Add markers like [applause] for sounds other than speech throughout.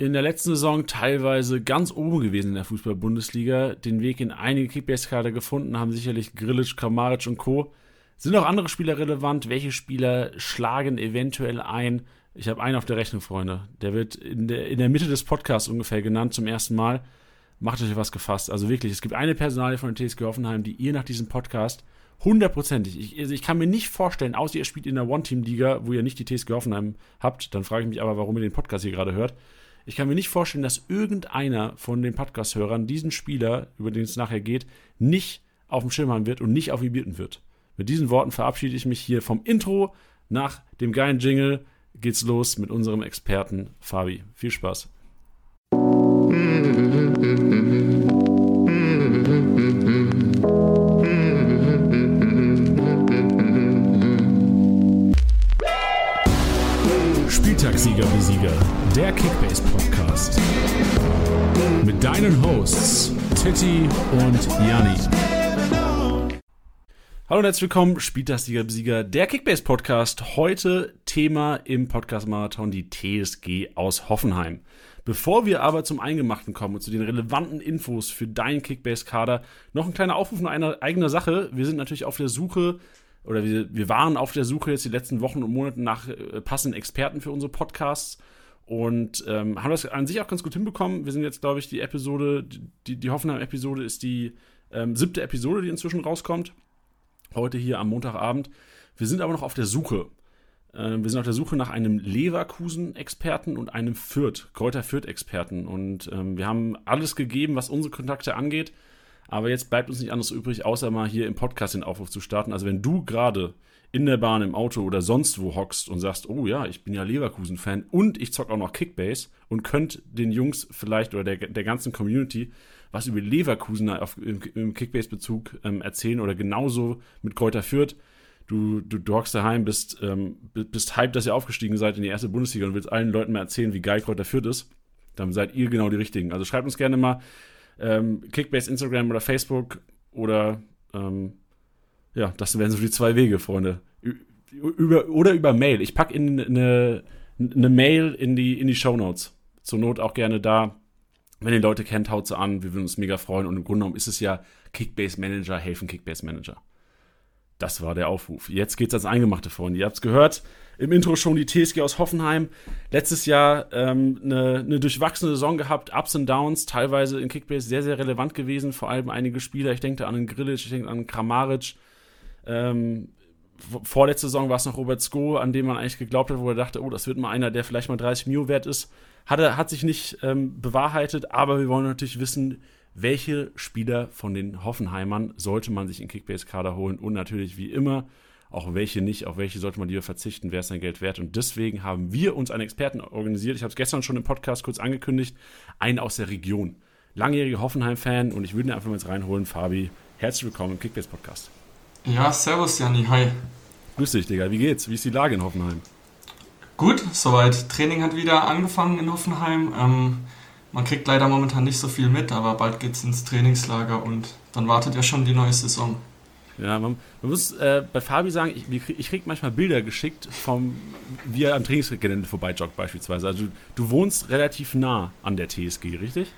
in der letzten Saison teilweise ganz oben gewesen in der Fußball-Bundesliga, den Weg in einige Kickbase-Kader gefunden, haben sicherlich Grilic, Kramaric und Co. Sind auch andere Spieler relevant? Welche Spieler schlagen eventuell ein? Ich habe einen auf der Rechnung, Freunde. Der wird in der, in der Mitte des Podcasts ungefähr genannt zum ersten Mal. Macht euch was gefasst. Also wirklich, es gibt eine Personalie von der TSG Hoffenheim, die ihr nach diesem Podcast hundertprozentig, ich, also ich kann mir nicht vorstellen, außer ihr spielt in der One-Team-Liga, wo ihr nicht die TSG Hoffenheim habt, dann frage ich mich aber, warum ihr den Podcast hier gerade hört. Ich kann mir nicht vorstellen, dass irgendeiner von den Podcast-Hörern diesen Spieler, über den es nachher geht, nicht auf dem Schirm haben wird und nicht auf ihn bieten wird. Mit diesen Worten verabschiede ich mich hier vom Intro. Nach dem geilen Jingle geht's los mit unserem Experten Fabi. Viel Spaß. Der Kickbase Podcast. Mit deinen Hosts Titti und Janni. Hallo und herzlich willkommen, Spieltagssieger Besieger, der Kickbase Podcast. Heute Thema im Podcast Marathon die TSG aus Hoffenheim. Bevor wir aber zum Eingemachten kommen und zu den relevanten Infos für deinen Kickbase-Kader, noch ein kleiner Aufruf nach einer eigenen Sache. Wir sind natürlich auf der Suche oder wir, wir waren auf der Suche jetzt die letzten Wochen und Monate nach äh, passenden Experten für unsere Podcasts und ähm, haben das an sich auch ganz gut hinbekommen. Wir sind jetzt, glaube ich, die Episode, die, die Hoffenheim-Episode ist die ähm, siebte Episode, die inzwischen rauskommt heute hier am Montagabend. Wir sind aber noch auf der Suche. Äh, wir sind auf der Suche nach einem Leverkusen-Experten und einem Fürth, Kräuter Fürth-Experten. Und ähm, wir haben alles gegeben, was unsere Kontakte angeht. Aber jetzt bleibt uns nicht anderes übrig, außer mal hier im Podcast den Aufruf zu starten. Also wenn du gerade in der Bahn, im Auto oder sonst wo hockst und sagst, oh ja, ich bin ja Leverkusen-Fan und ich zock auch noch Kickbase und könnt den Jungs vielleicht oder der, der ganzen Community was über Leverkusen auf, im, im Kickbase-Bezug ähm, erzählen oder genauso mit Kräuter Fürth. Du, du, du hockst daheim, bist, ähm, bist hyped, dass ihr aufgestiegen seid in die erste Bundesliga und willst allen Leuten mal erzählen, wie geil Kräuter Fürth ist. Dann seid ihr genau die Richtigen. Also schreibt uns gerne mal ähm, Kickbase, Instagram oder Facebook oder ähm, ja, das wären so die zwei Wege, Freunde. Über, oder über Mail. Ich packe in eine, eine Mail in die, in die Show Notes. Zur Not auch gerne da wenn ihr Leute kennt, haut sie an. Wir würden uns mega freuen. Und im Grunde genommen ist es ja Kickbase Manager, helfen Kickbase Manager. Das war der Aufruf. Jetzt geht's ans Eingemachte, Freunde. Ihr habt's gehört. Im Intro schon die TSG aus Hoffenheim. Letztes Jahr ähm, eine, durchwachsene Saison gehabt, Ups und Downs, teilweise in Kickbase sehr, sehr relevant gewesen. Vor allem einige Spieler. Ich denke an den Grilic, ich denke an den Kramaric. Ähm, vorletzte Saison war es noch Robert Sko, an dem man eigentlich geglaubt hat, wo er dachte, oh, das wird mal einer, der vielleicht mal 30 Mio wert ist. Hat, er, hat sich nicht ähm, bewahrheitet, aber wir wollen natürlich wissen, welche Spieler von den Hoffenheimern sollte man sich in Kickbase-Kader holen und natürlich wie immer auch welche nicht, auf welche sollte man lieber verzichten, wer ist sein Geld wert. Und deswegen haben wir uns einen Experten organisiert. Ich habe es gestern schon im Podcast kurz angekündigt, einen aus der Region. Langjähriger Hoffenheim-Fan und ich würde ihn einfach mal jetzt reinholen. Fabi, herzlich willkommen im Kickbase-Podcast. Ja, servus Janni, hi. Grüß dich, Digga. Wie geht's? Wie ist die Lage in Hoffenheim? Gut, soweit. Training hat wieder angefangen in Hoffenheim. Ähm, man kriegt leider momentan nicht so viel mit, aber bald geht's ins Trainingslager und dann wartet ja schon die neue Saison. Ja, man, man muss äh, bei Fabi sagen, ich, ich krieg manchmal Bilder geschickt, vom, wie er am Trainingsgelände vorbeijoggt beispielsweise. Also du, du wohnst relativ nah an der TSG, richtig?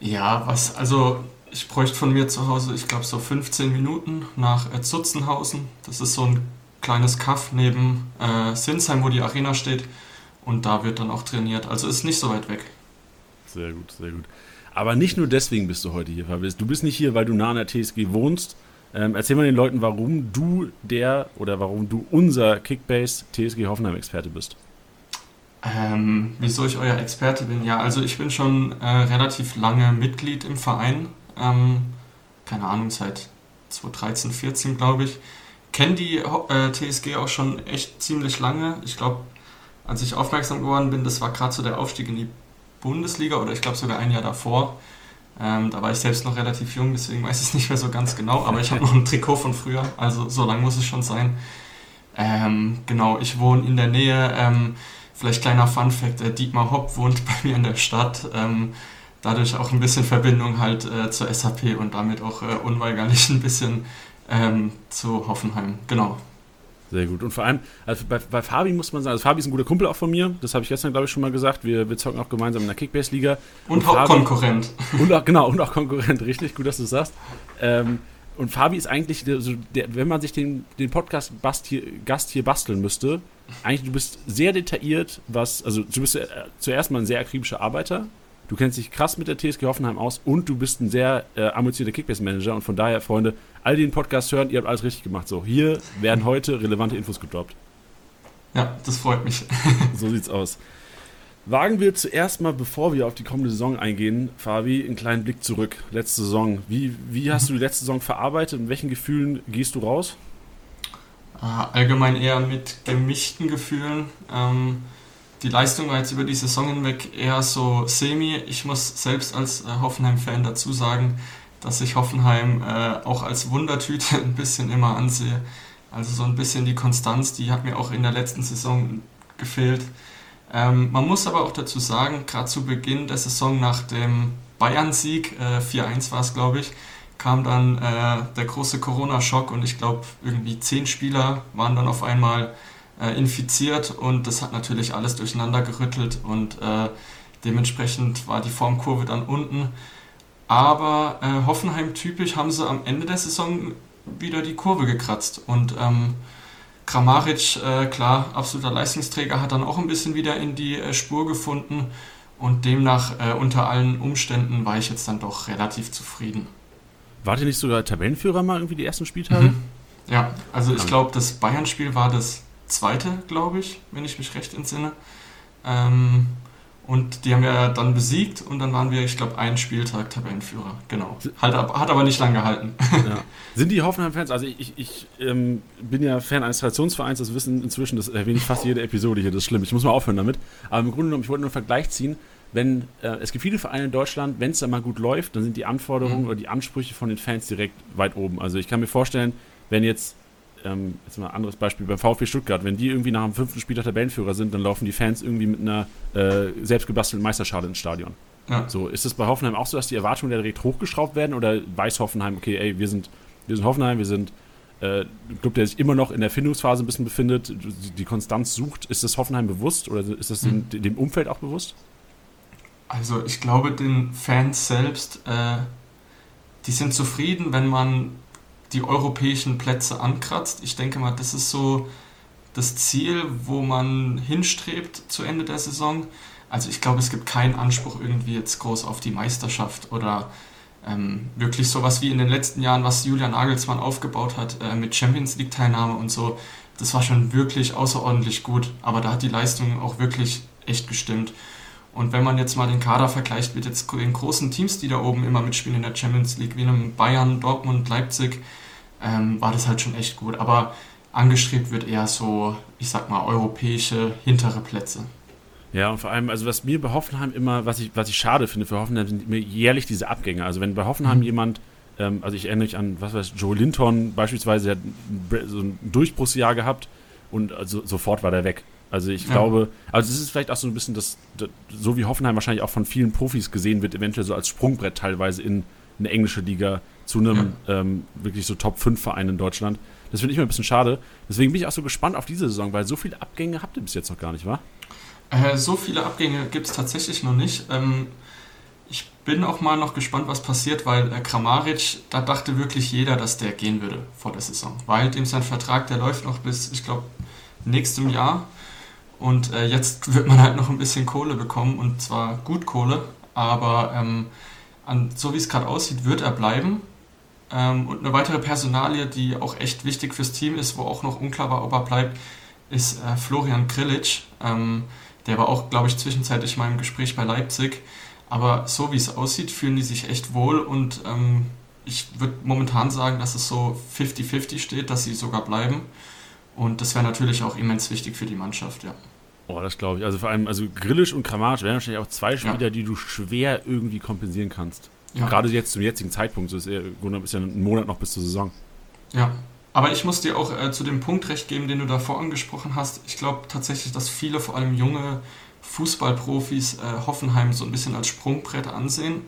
Ja, was, also ich bräuchte von mir zu Hause, ich glaube so 15 Minuten nach äh, Zutzenhausen. Das ist so ein kleines Kaff neben äh, Sinsheim, wo die Arena steht. Und da wird dann auch trainiert. Also ist nicht so weit weg. Sehr gut, sehr gut. Aber nicht nur deswegen bist du heute hier, Fabius. Du bist nicht hier, weil du nah an der TSG wohnst. Ähm, erzähl mal den Leuten, warum du der oder warum du unser Kickbase TSG Hoffenheim-Experte bist. Ähm, wieso ich euer Experte bin? Ja, also ich bin schon äh, relativ lange Mitglied im Verein. Ähm, keine Ahnung, seit 2013, 14 glaube ich kenne die äh, TSG auch schon echt ziemlich lange. Ich glaube, als ich aufmerksam geworden bin, das war gerade so der Aufstieg in die Bundesliga oder ich glaube sogar ein Jahr davor. Ähm, da war ich selbst noch relativ jung, deswegen weiß ich es nicht mehr so ganz genau, aber ich habe noch ein Trikot von früher, also so lang muss es schon sein. Ähm, genau, ich wohne in der Nähe, ähm, vielleicht kleiner Fun Fact, äh, Dietmar Hopp wohnt [laughs] bei mir in der Stadt, ähm, dadurch auch ein bisschen Verbindung halt äh, zur SAP und damit auch äh, unweigerlich ein bisschen ähm, zu Hoffenheim, genau. Sehr gut. Und vor allem, also bei, bei Fabi muss man sagen, also Fabi ist ein guter Kumpel auch von mir. Das habe ich gestern, glaube ich, schon mal gesagt. Wir, wir zocken auch gemeinsam in der Kickbase-Liga. Und, und auch Fabi, Konkurrent. Und auch, genau, und auch Konkurrent. Richtig, gut, dass du es sagst. Ähm, und Fabi ist eigentlich, der, der, wenn man sich den, den Podcast-Gast hier, Gast hier basteln müsste, eigentlich, du bist sehr detailliert, was, also du bist äh, zuerst mal ein sehr akribischer Arbeiter. Du kennst dich krass mit der TSG Hoffenheim aus und du bist ein sehr äh, ambitionierter Kickbase-Manager. Und von daher, Freunde, all die den Podcast hören, ihr habt alles richtig gemacht. So, hier werden heute relevante Infos gedroppt. Ja, das freut mich. [laughs] so sieht's aus. Wagen wir zuerst mal, bevor wir auf die kommende Saison eingehen, Fabi, einen kleinen Blick zurück. Letzte Saison. Wie, wie hast du die letzte Saison verarbeitet? Mit welchen Gefühlen gehst du raus? Äh, allgemein eher mit gemischten Gefühlen. Ähm, die Leistung war jetzt über die Saison hinweg eher so semi. Ich muss selbst als äh, Hoffenheim-Fan dazu sagen, dass ich Hoffenheim äh, auch als Wundertüte [laughs] ein bisschen immer ansehe. Also so ein bisschen die Konstanz, die hat mir auch in der letzten Saison gefehlt. Ähm, man muss aber auch dazu sagen, gerade zu Beginn der Saison nach dem Bayern-Sieg, äh, 4-1 war es glaube ich, kam dann äh, der große Corona-Schock und ich glaube irgendwie zehn Spieler waren dann auf einmal äh, infiziert und das hat natürlich alles durcheinander gerüttelt und äh, dementsprechend war die Formkurve dann unten. Aber äh, Hoffenheim typisch haben sie am Ende der Saison wieder die Kurve gekratzt. Und ähm, Kramaric, äh, klar, absoluter Leistungsträger, hat dann auch ein bisschen wieder in die Spur gefunden. Und demnach, äh, unter allen Umständen, war ich jetzt dann doch relativ zufrieden. Wart ihr nicht sogar Tabellenführer mal irgendwie die ersten Spieltage? Mhm. Ja, also ich glaube, das Bayern-Spiel war das zweite, glaube ich, wenn ich mich recht entsinne. Ähm, und die haben wir dann besiegt und dann waren wir, ich glaube, einen Spieltag Tabellenführer. Genau. Halt, hat aber nicht lang gehalten. Ja. [laughs] Sind die Hoffenheim-Fans, also ich, ich, ich ähm, bin ja Fan eines Traditionsvereins, das wissen inzwischen, das erwähne ich fast jede Episode hier, das ist schlimm. Ich muss mal aufhören damit. Aber im Grunde genommen, ich wollte nur einen Vergleich ziehen. Wenn, äh, es gibt viele Vereine in Deutschland, wenn es da mal gut läuft, dann sind die Anforderungen mhm. oder die Ansprüche von den Fans direkt weit oben. Also ich kann mir vorstellen, wenn jetzt ähm, jetzt mal ein anderes Beispiel, beim VfB Stuttgart, wenn die irgendwie nach dem fünften Spieler Tabellenführer sind, dann laufen die Fans irgendwie mit einer äh, selbstgebastelten Meisterschale ins Stadion. Ja. So, ist es bei Hoffenheim auch so, dass die Erwartungen direkt hochgeschraubt werden oder weiß Hoffenheim, okay, ey, wir sind, wir sind Hoffenheim, wir sind äh, ein Club, der sich immer noch in der Findungsphase ein bisschen befindet, die Konstanz sucht. Ist das Hoffenheim bewusst oder ist das mhm. dem, dem, Umfeld auch bewusst? Also ich glaube, den Fans selbst, äh, die sind zufrieden, wenn man die europäischen Plätze ankratzt. Ich denke mal, das ist so das Ziel, wo man hinstrebt zu Ende der Saison. Also ich glaube, es gibt keinen Anspruch irgendwie jetzt groß auf die Meisterschaft oder ähm, wirklich sowas wie in den letzten Jahren, was Julian Nagelsmann aufgebaut hat äh, mit Champions League Teilnahme und so. Das war schon wirklich außerordentlich gut, aber da hat die Leistung auch wirklich echt gestimmt. Und wenn man jetzt mal den Kader vergleicht mit jetzt den großen Teams, die da oben immer mitspielen in der Champions League, wie einem Bayern, Dortmund, Leipzig, ähm, war das halt schon echt gut. Aber angestrebt wird eher so, ich sag mal, europäische hintere Plätze. Ja, und vor allem, also was mir bei Hoffenheim immer, was ich, was ich schade finde für Hoffenheim, sind mir jährlich diese Abgänge. Also wenn bei Hoffenheim mhm. jemand, ähm, also ich erinnere mich an, was weiß Joe Linton beispielsweise, der hat so ein Durchbruchsjahr gehabt und also sofort war der weg. Also ich ja. glaube, also es ist vielleicht auch so ein bisschen das, das, so wie Hoffenheim wahrscheinlich auch von vielen Profis gesehen wird, eventuell so als Sprungbrett teilweise in eine englische Liga zu einem ja. ähm, wirklich so Top-5-Verein in Deutschland. Das finde ich mir ein bisschen schade. Deswegen bin ich auch so gespannt auf diese Saison, weil so viele Abgänge habt ihr bis jetzt noch gar nicht, wa? Äh, so viele Abgänge gibt es tatsächlich noch nicht. Ähm, ich bin auch mal noch gespannt, was passiert, weil äh, Kramaric, da dachte wirklich jeder, dass der gehen würde vor der Saison. Weil dem sein Vertrag, der läuft noch bis, ich glaube, nächstem Jahr. Und äh, jetzt wird man halt noch ein bisschen Kohle bekommen und zwar gut Kohle, aber ähm, an, so wie es gerade aussieht, wird er bleiben. Ähm, und eine weitere Personalie, die auch echt wichtig fürs Team ist, wo auch noch unklar war, ob er bleibt, ist äh, Florian Grillitsch. Ähm, der war auch, glaube ich, zwischenzeitlich mal im Gespräch bei Leipzig. Aber so wie es aussieht, fühlen die sich echt wohl und ähm, ich würde momentan sagen, dass es so 50-50 steht, dass sie sogar bleiben. Und das wäre natürlich auch immens wichtig für die Mannschaft, ja. Oh, das glaube ich. Also vor allem, also Grillisch und Kramaric wären wahrscheinlich auch zwei Spieler, ja. die du schwer irgendwie kompensieren kannst. Ja. Gerade jetzt zum jetzigen Zeitpunkt, so ist, eher, ist ja ein Monat noch bis zur Saison. Ja, aber ich muss dir auch äh, zu dem Punkt recht geben, den du davor angesprochen hast. Ich glaube tatsächlich, dass viele, vor allem junge Fußballprofis, äh, Hoffenheim so ein bisschen als Sprungbrett ansehen.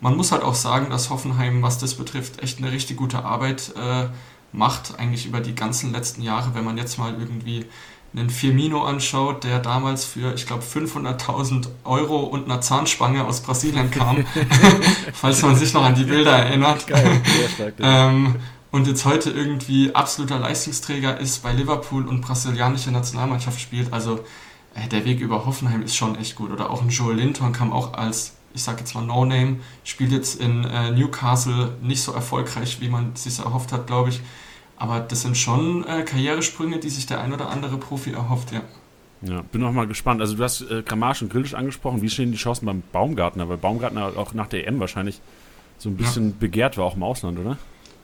Man muss halt auch sagen, dass Hoffenheim, was das betrifft, echt eine richtig gute Arbeit äh, macht, eigentlich über die ganzen letzten Jahre, wenn man jetzt mal irgendwie einen Firmino anschaut, der damals für, ich glaube, 500.000 Euro und einer Zahnspange aus Brasilien kam, [laughs] falls man sich noch an die Bilder erinnert. Geil, stark, [laughs] ähm, und jetzt heute irgendwie absoluter Leistungsträger ist bei Liverpool und brasilianische Nationalmannschaft spielt. Also äh, der Weg über Hoffenheim ist schon echt gut. Oder auch ein Joel Linton kam auch als, ich sage jetzt mal No-Name, spielt jetzt in äh, Newcastle nicht so erfolgreich, wie man es sich erhofft hat, glaube ich. Aber das sind schon äh, Karrieresprünge, die sich der ein oder andere Profi erhofft, ja. Ja, bin auch mal gespannt. Also du hast äh, Kramaric und Grilic angesprochen. Wie stehen die Chancen beim Baumgartner? Weil Baumgartner auch nach der EM wahrscheinlich so ein bisschen ja. begehrt war, auch im Ausland, oder?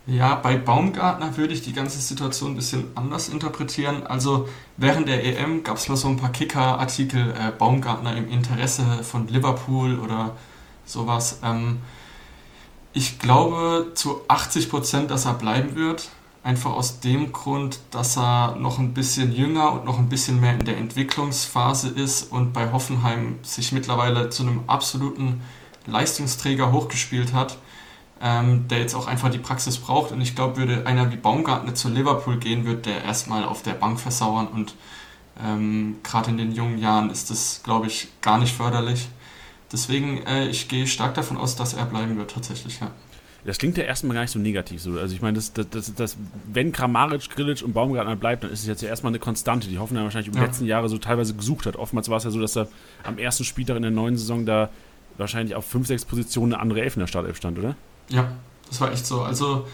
Ja, bei Baumgartner würde ich die ganze Situation ein bisschen anders interpretieren. Also während der EM gab es mal so ein paar Kicker-Artikel, äh, Baumgartner im Interesse von Liverpool oder sowas. Ähm, ich glaube zu 80 Prozent, dass er bleiben wird. Einfach aus dem Grund, dass er noch ein bisschen jünger und noch ein bisschen mehr in der Entwicklungsphase ist und bei Hoffenheim sich mittlerweile zu einem absoluten Leistungsträger hochgespielt hat ähm, der jetzt auch einfach die Praxis braucht. Und ich glaube, würde einer wie Baumgartner zu Liverpool gehen, wird der erstmal auf der Bank versauern. Und ähm, gerade in den jungen Jahren ist das, glaube ich, gar nicht förderlich. Deswegen, äh, ich gehe stark davon aus, dass er bleiben wird, tatsächlich, ja. Das klingt ja erstmal gar nicht so negativ. So. Also ich meine, das, das, das, das, wenn Kramaric, Grilic und Baumgartner bleibt, dann ist es jetzt ja erstmal eine Konstante, die Hoffenheim wahrscheinlich über die letzten Jahre so teilweise gesucht hat. Oftmals war es ja so, dass er am ersten Spieltag in der neuen Saison da wahrscheinlich auf 5, 6 Positionen eine andere Elf in der Startelf stand, oder? Ja, das war echt so. Also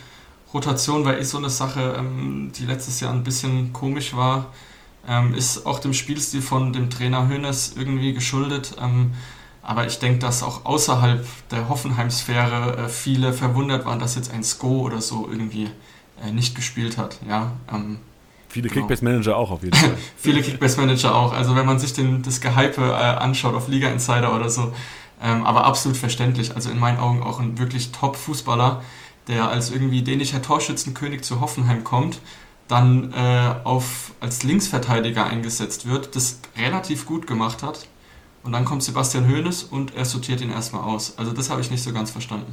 Rotation war eh so eine Sache, ähm, die letztes Jahr ein bisschen komisch war. Ähm, ist auch dem Spielstil von dem Trainer Hönes irgendwie geschuldet. Aber ich denke, dass auch außerhalb der Hoffenheim-Sphäre äh, viele verwundert waren, dass jetzt ein Sko oder so irgendwie äh, nicht gespielt hat. Ja, ähm, Viele genau. Kickbase-Manager auch auf jeden [laughs] Fall. Viele Kickbase-Manager auch. Also wenn man sich den, das Gehype äh, anschaut auf Liga Insider oder so, ähm, aber absolut verständlich. Also in meinen Augen auch ein wirklich Top-Fußballer, der als irgendwie dänischer Torschützenkönig zu Hoffenheim kommt, dann äh, auf, als Linksverteidiger eingesetzt wird, das relativ gut gemacht hat. Und dann kommt Sebastian Hoeneß und er sortiert ihn erstmal aus. Also das habe ich nicht so ganz verstanden.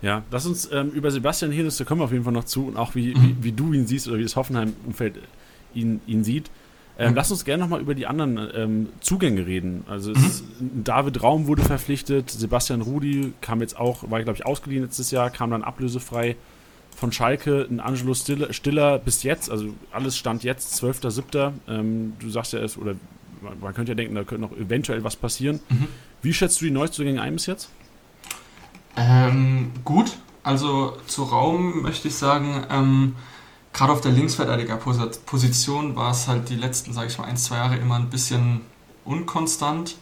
Ja, lass uns ähm, über Sebastian Hoeneß, da kommen wir auf jeden Fall noch zu und auch wie, mhm. wie, wie, du ihn siehst oder wie das Hoffenheim-Umfeld ihn, ihn sieht. Ähm, lass uns gerne nochmal über die anderen ähm, Zugänge reden. Also mhm. David Raum wurde verpflichtet, Sebastian Rudi kam jetzt auch, war glaube ich ausgeliehen letztes Jahr, kam dann ablösefrei von Schalke, ein Angelo Stiller, Stiller bis jetzt, also alles stand jetzt, 12.07. Ähm, du sagst ja es, oder man könnte ja denken, da könnte noch eventuell was passieren. Mhm. Wie schätzt du die Neuzugänge ein bis jetzt? Ähm, gut, also zu Raum möchte ich sagen, ähm, gerade auf der Linksverteidigerposition war es halt die letzten, sage ich mal, ein, zwei Jahre immer ein bisschen unkonstant.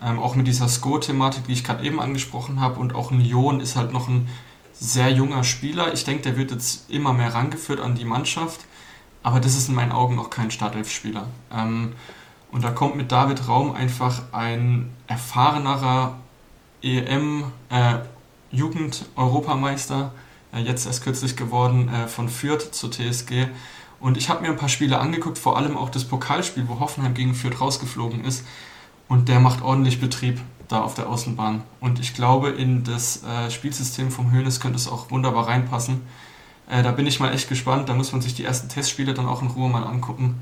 Ähm, auch mit dieser Score-Thematik, die ich gerade eben angesprochen habe. Und auch ein Jon ist halt noch ein sehr junger Spieler. Ich denke, der wird jetzt immer mehr rangeführt an die Mannschaft. Aber das ist in meinen Augen noch kein Startelf-Spieler. Ähm, und da kommt mit David Raum einfach ein erfahrenerer EM-Jugend-Europameister. Äh, äh, jetzt erst kürzlich geworden, äh, von Fürth zur TSG. Und ich habe mir ein paar Spiele angeguckt, vor allem auch das Pokalspiel, wo Hoffenheim gegen Fürth rausgeflogen ist. Und der macht ordentlich Betrieb da auf der Außenbahn. Und ich glaube, in das äh, Spielsystem vom Höhnes könnte es auch wunderbar reinpassen. Äh, da bin ich mal echt gespannt. Da muss man sich die ersten Testspiele dann auch in Ruhe mal angucken.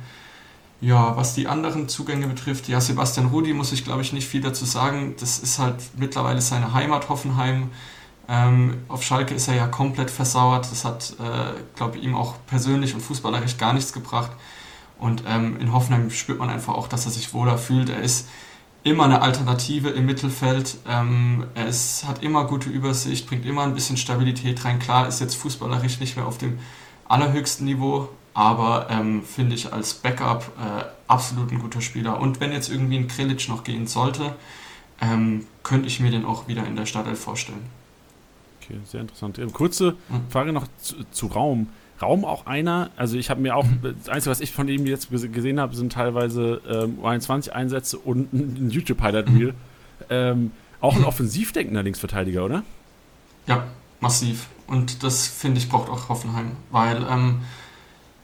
Ja, was die anderen Zugänge betrifft, ja, Sebastian Rudi muss ich, glaube ich, nicht viel dazu sagen. Das ist halt mittlerweile seine Heimat Hoffenheim. Ähm, auf Schalke ist er ja komplett versauert. Das hat, äh, glaube ich, ihm auch persönlich und fußballerisch gar nichts gebracht. Und ähm, in Hoffenheim spürt man einfach auch, dass er sich wohler fühlt. Er ist immer eine Alternative im Mittelfeld. Ähm, ist, hat immer gute Übersicht, bringt immer ein bisschen Stabilität rein. Klar ist jetzt fußballerisch nicht mehr auf dem allerhöchsten Niveau, aber ähm, finde ich als Backup äh, absolut ein guter Spieler. Und wenn jetzt irgendwie ein Krilic noch gehen sollte, ähm, könnte ich mir den auch wieder in der Startelf vorstellen. Okay, sehr interessant. Kurze mhm. Frage noch zu, zu, Raum. Raum auch einer, also ich habe mir auch, mhm. das Einzige, was ich von ihm jetzt gesehen habe, sind teilweise ähm, 21 Einsätze und ein YouTube-Highlight-Reel. Mhm. Ähm, auch ein offensiv denkender Linksverteidiger, oder? Ja, massiv. Und das, finde ich, braucht auch Hoffenheim. Weil, ähm,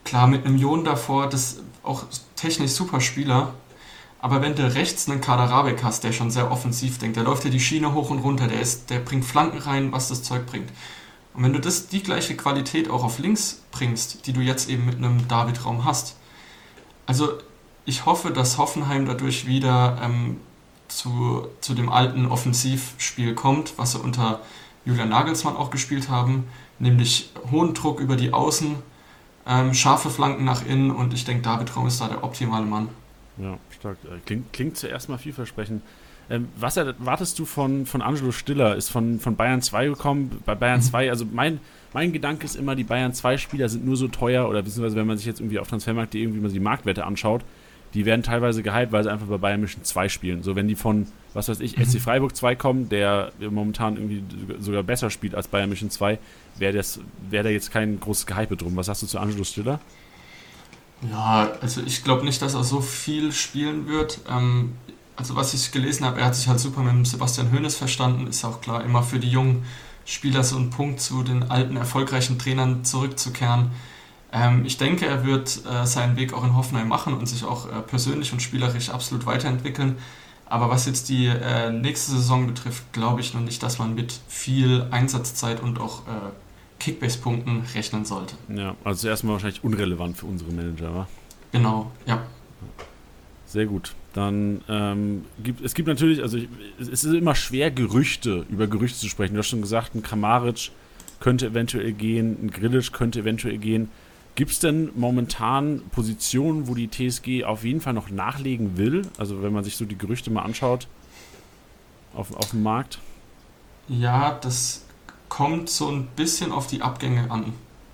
klar, mit einem Jon davor, das auch technisch super Spieler, aber wenn du rechts einen Kader Rabeck hast, der schon sehr offensiv denkt, der läuft ja die Schiene hoch und runter, der, ist, der bringt Flanken rein, was das Zeug bringt. Und wenn du das, die gleiche Qualität auch auf links bringst, die du jetzt eben mit einem David-Raum hast, also ich hoffe, dass Hoffenheim dadurch wieder ähm, zu, zu dem alten Offensivspiel kommt, was sie unter Julian Nagelsmann auch gespielt haben, nämlich hohen Druck über die Außen, ähm, scharfe Flanken nach innen und ich denke, David Raum ist da der optimale Mann. Ja, stark. Äh, klingt, klingt zuerst mal vielversprechend. Ähm, was erwartest du von, von Angelo Stiller? Ist von, von Bayern 2 gekommen. Bei Bayern mhm. 2, also mein, mein Gedanke ist immer, die Bayern 2 Spieler sind nur so teuer oder beziehungsweise wenn man sich jetzt irgendwie auf Transfermarkt.de irgendwie mal die Marktwerte anschaut, die werden teilweise gehypt, weil sie einfach bei Bayern München 2 spielen. So, wenn die von, was weiß ich, SC mhm. Freiburg 2 kommen, der momentan irgendwie sogar besser spielt als Bayern München 2, wäre wär da jetzt kein großes Gehype drum. Was sagst du zu Angelo Stiller? Ja, also ich glaube nicht, dass er so viel spielen wird. Ähm, also was ich gelesen habe, er hat sich halt super mit Sebastian Hoeneß verstanden, ist auch klar, immer für die jungen Spieler so ein Punkt zu den alten, erfolgreichen Trainern zurückzukehren. Ähm, ich denke, er wird äh, seinen Weg auch in Hoffenheim machen und sich auch äh, persönlich und spielerisch absolut weiterentwickeln. Aber was jetzt die äh, nächste Saison betrifft, glaube ich noch nicht, dass man mit viel Einsatzzeit und auch äh, Kickbase-Punkten rechnen sollte. Ja, also erstmal wahrscheinlich unrelevant für unsere Manager, wa? Genau, ja. Sehr gut. Dann ähm, gibt es gibt natürlich, also ich, es ist immer schwer, Gerüchte über Gerüchte zu sprechen. Du hast schon gesagt, ein Kramaric könnte eventuell gehen, ein Grillic könnte eventuell gehen. Gibt es denn momentan Positionen, wo die TSG auf jeden Fall noch nachlegen will? Also wenn man sich so die Gerüchte mal anschaut auf, auf dem Markt? Ja, das kommt so ein bisschen auf die Abgänge an,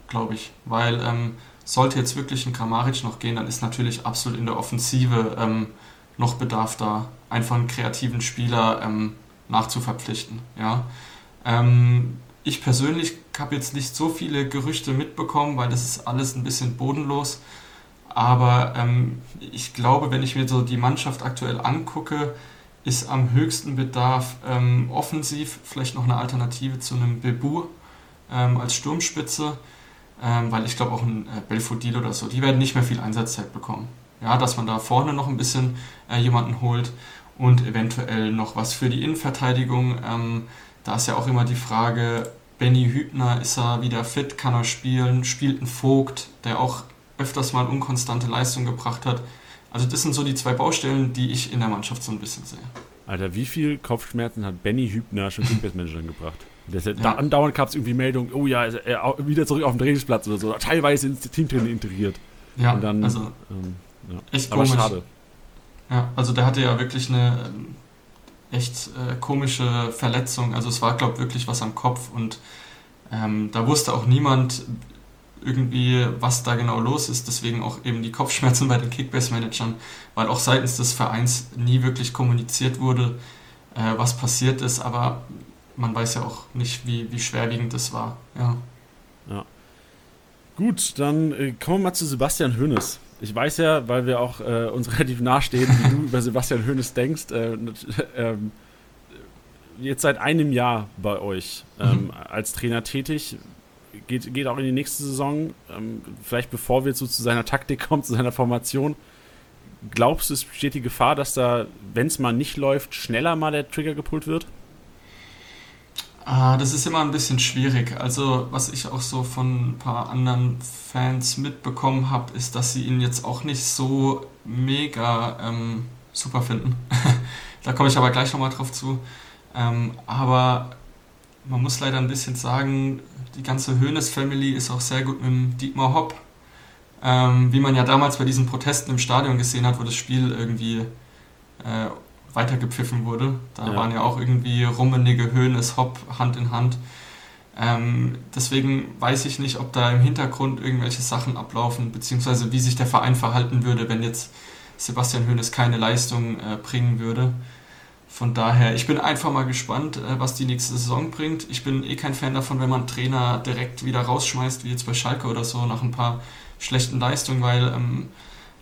glaube ich. Weil ähm, sollte jetzt wirklich ein Kramaric noch gehen, dann ist natürlich absolut in der Offensive ähm, noch Bedarf da, einfach einen kreativen Spieler ähm, nachzuverpflichten. Ja? Ähm, ich persönlich habe jetzt nicht so viele Gerüchte mitbekommen, weil das ist alles ein bisschen bodenlos. Aber ähm, ich glaube, wenn ich mir so die Mannschaft aktuell angucke, ist am höchsten Bedarf ähm, offensiv vielleicht noch eine Alternative zu einem Bebu ähm, als Sturmspitze, ähm, weil ich glaube auch ein äh, Belfodil oder so, die werden nicht mehr viel Einsatzzeit bekommen. Ja, dass man da vorne noch ein bisschen äh, jemanden holt und eventuell noch was für die Innenverteidigung. Ähm, da ist ja auch immer die Frage, Benny Hübner, ist er wieder fit, kann er spielen, spielt ein Vogt, der auch öfters mal unkonstante Leistung gebracht hat. Also das sind so die zwei Baustellen, die ich in der Mannschaft so ein bisschen sehe. Alter, wie viel Kopfschmerzen hat Benny Hübner schon [laughs] Kickbase-Managern gebracht? Das, ja. Da andauernd gab es irgendwie Meldungen, oh ja, er wieder zurück auf den Trainingsplatz oder so, teilweise ins Teamtraining integriert. Ja, Und dann, also ähm, ja. echt Aber komisch. schade. Ja, also der hatte ja wirklich eine ähm, echt äh, komische Verletzung. Also es war, glaube ich, wirklich was am Kopf und ähm, da wusste auch niemand, irgendwie, was da genau los ist. Deswegen auch eben die Kopfschmerzen [laughs] bei den Kickbase-Managern, weil auch seitens des Vereins nie wirklich kommuniziert wurde, äh, was passiert ist. Aber man weiß ja auch nicht, wie, wie schwerwiegend das war. Ja. ja. Gut, dann äh, kommen wir mal zu Sebastian Hoeneß. Ich weiß ja, weil wir auch äh, uns [laughs] relativ nahestehen, wie du über Sebastian Hoeneß denkst. Äh, ähm, jetzt seit einem Jahr bei euch ähm, mhm. als Trainer tätig geht, geht auch in die nächste Saison. Ähm, vielleicht bevor wir zu, zu seiner Taktik kommen, zu seiner Formation. Glaubst du, es besteht die Gefahr, dass da, wenn es mal nicht läuft, schneller mal der Trigger gepult wird? Ah, das ist immer ein bisschen schwierig. Also, was ich auch so von ein paar anderen Fans mitbekommen habe, ist, dass sie ihn jetzt auch nicht so mega ähm, super finden. [laughs] da komme ich aber gleich nochmal drauf zu. Ähm, aber man muss leider ein bisschen sagen, die ganze Hoeneß-Family ist auch sehr gut mit dem Dietmar Hopp. Ähm, wie man ja damals bei diesen Protesten im Stadion gesehen hat, wo das Spiel irgendwie äh, weitergepfiffen wurde. Da ja. waren ja auch irgendwie Rummenige, Hoeneß, Hopp Hand in Hand. Ähm, deswegen weiß ich nicht, ob da im Hintergrund irgendwelche Sachen ablaufen, beziehungsweise wie sich der Verein verhalten würde, wenn jetzt Sebastian Hoeneß keine Leistung äh, bringen würde. Von daher, ich bin einfach mal gespannt, äh, was die nächste Saison bringt. Ich bin eh kein Fan davon, wenn man Trainer direkt wieder rausschmeißt, wie jetzt bei Schalke oder so, nach ein paar schlechten Leistungen, weil ähm,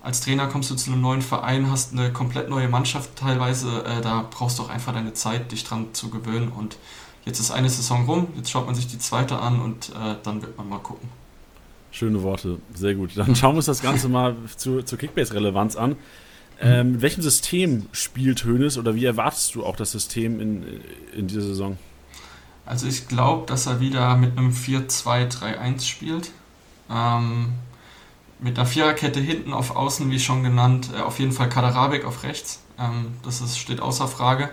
als Trainer kommst du zu einem neuen Verein, hast eine komplett neue Mannschaft teilweise, äh, da brauchst du auch einfach deine Zeit, dich dran zu gewöhnen. Und jetzt ist eine Saison rum, jetzt schaut man sich die zweite an und äh, dann wird man mal gucken. Schöne Worte, sehr gut. Dann schauen wir uns das Ganze mal zu, zur Kickbase-Relevanz an. Ähm, mit welchem System spielt Hoeneß oder wie erwartest du auch das System in, in dieser Saison? Also ich glaube, dass er wieder mit einem 4-2-3-1 spielt. Ähm, mit einer Viererkette hinten auf Außen, wie schon genannt, äh, auf jeden Fall Kaderabek auf rechts. Ähm, das ist, steht außer Frage.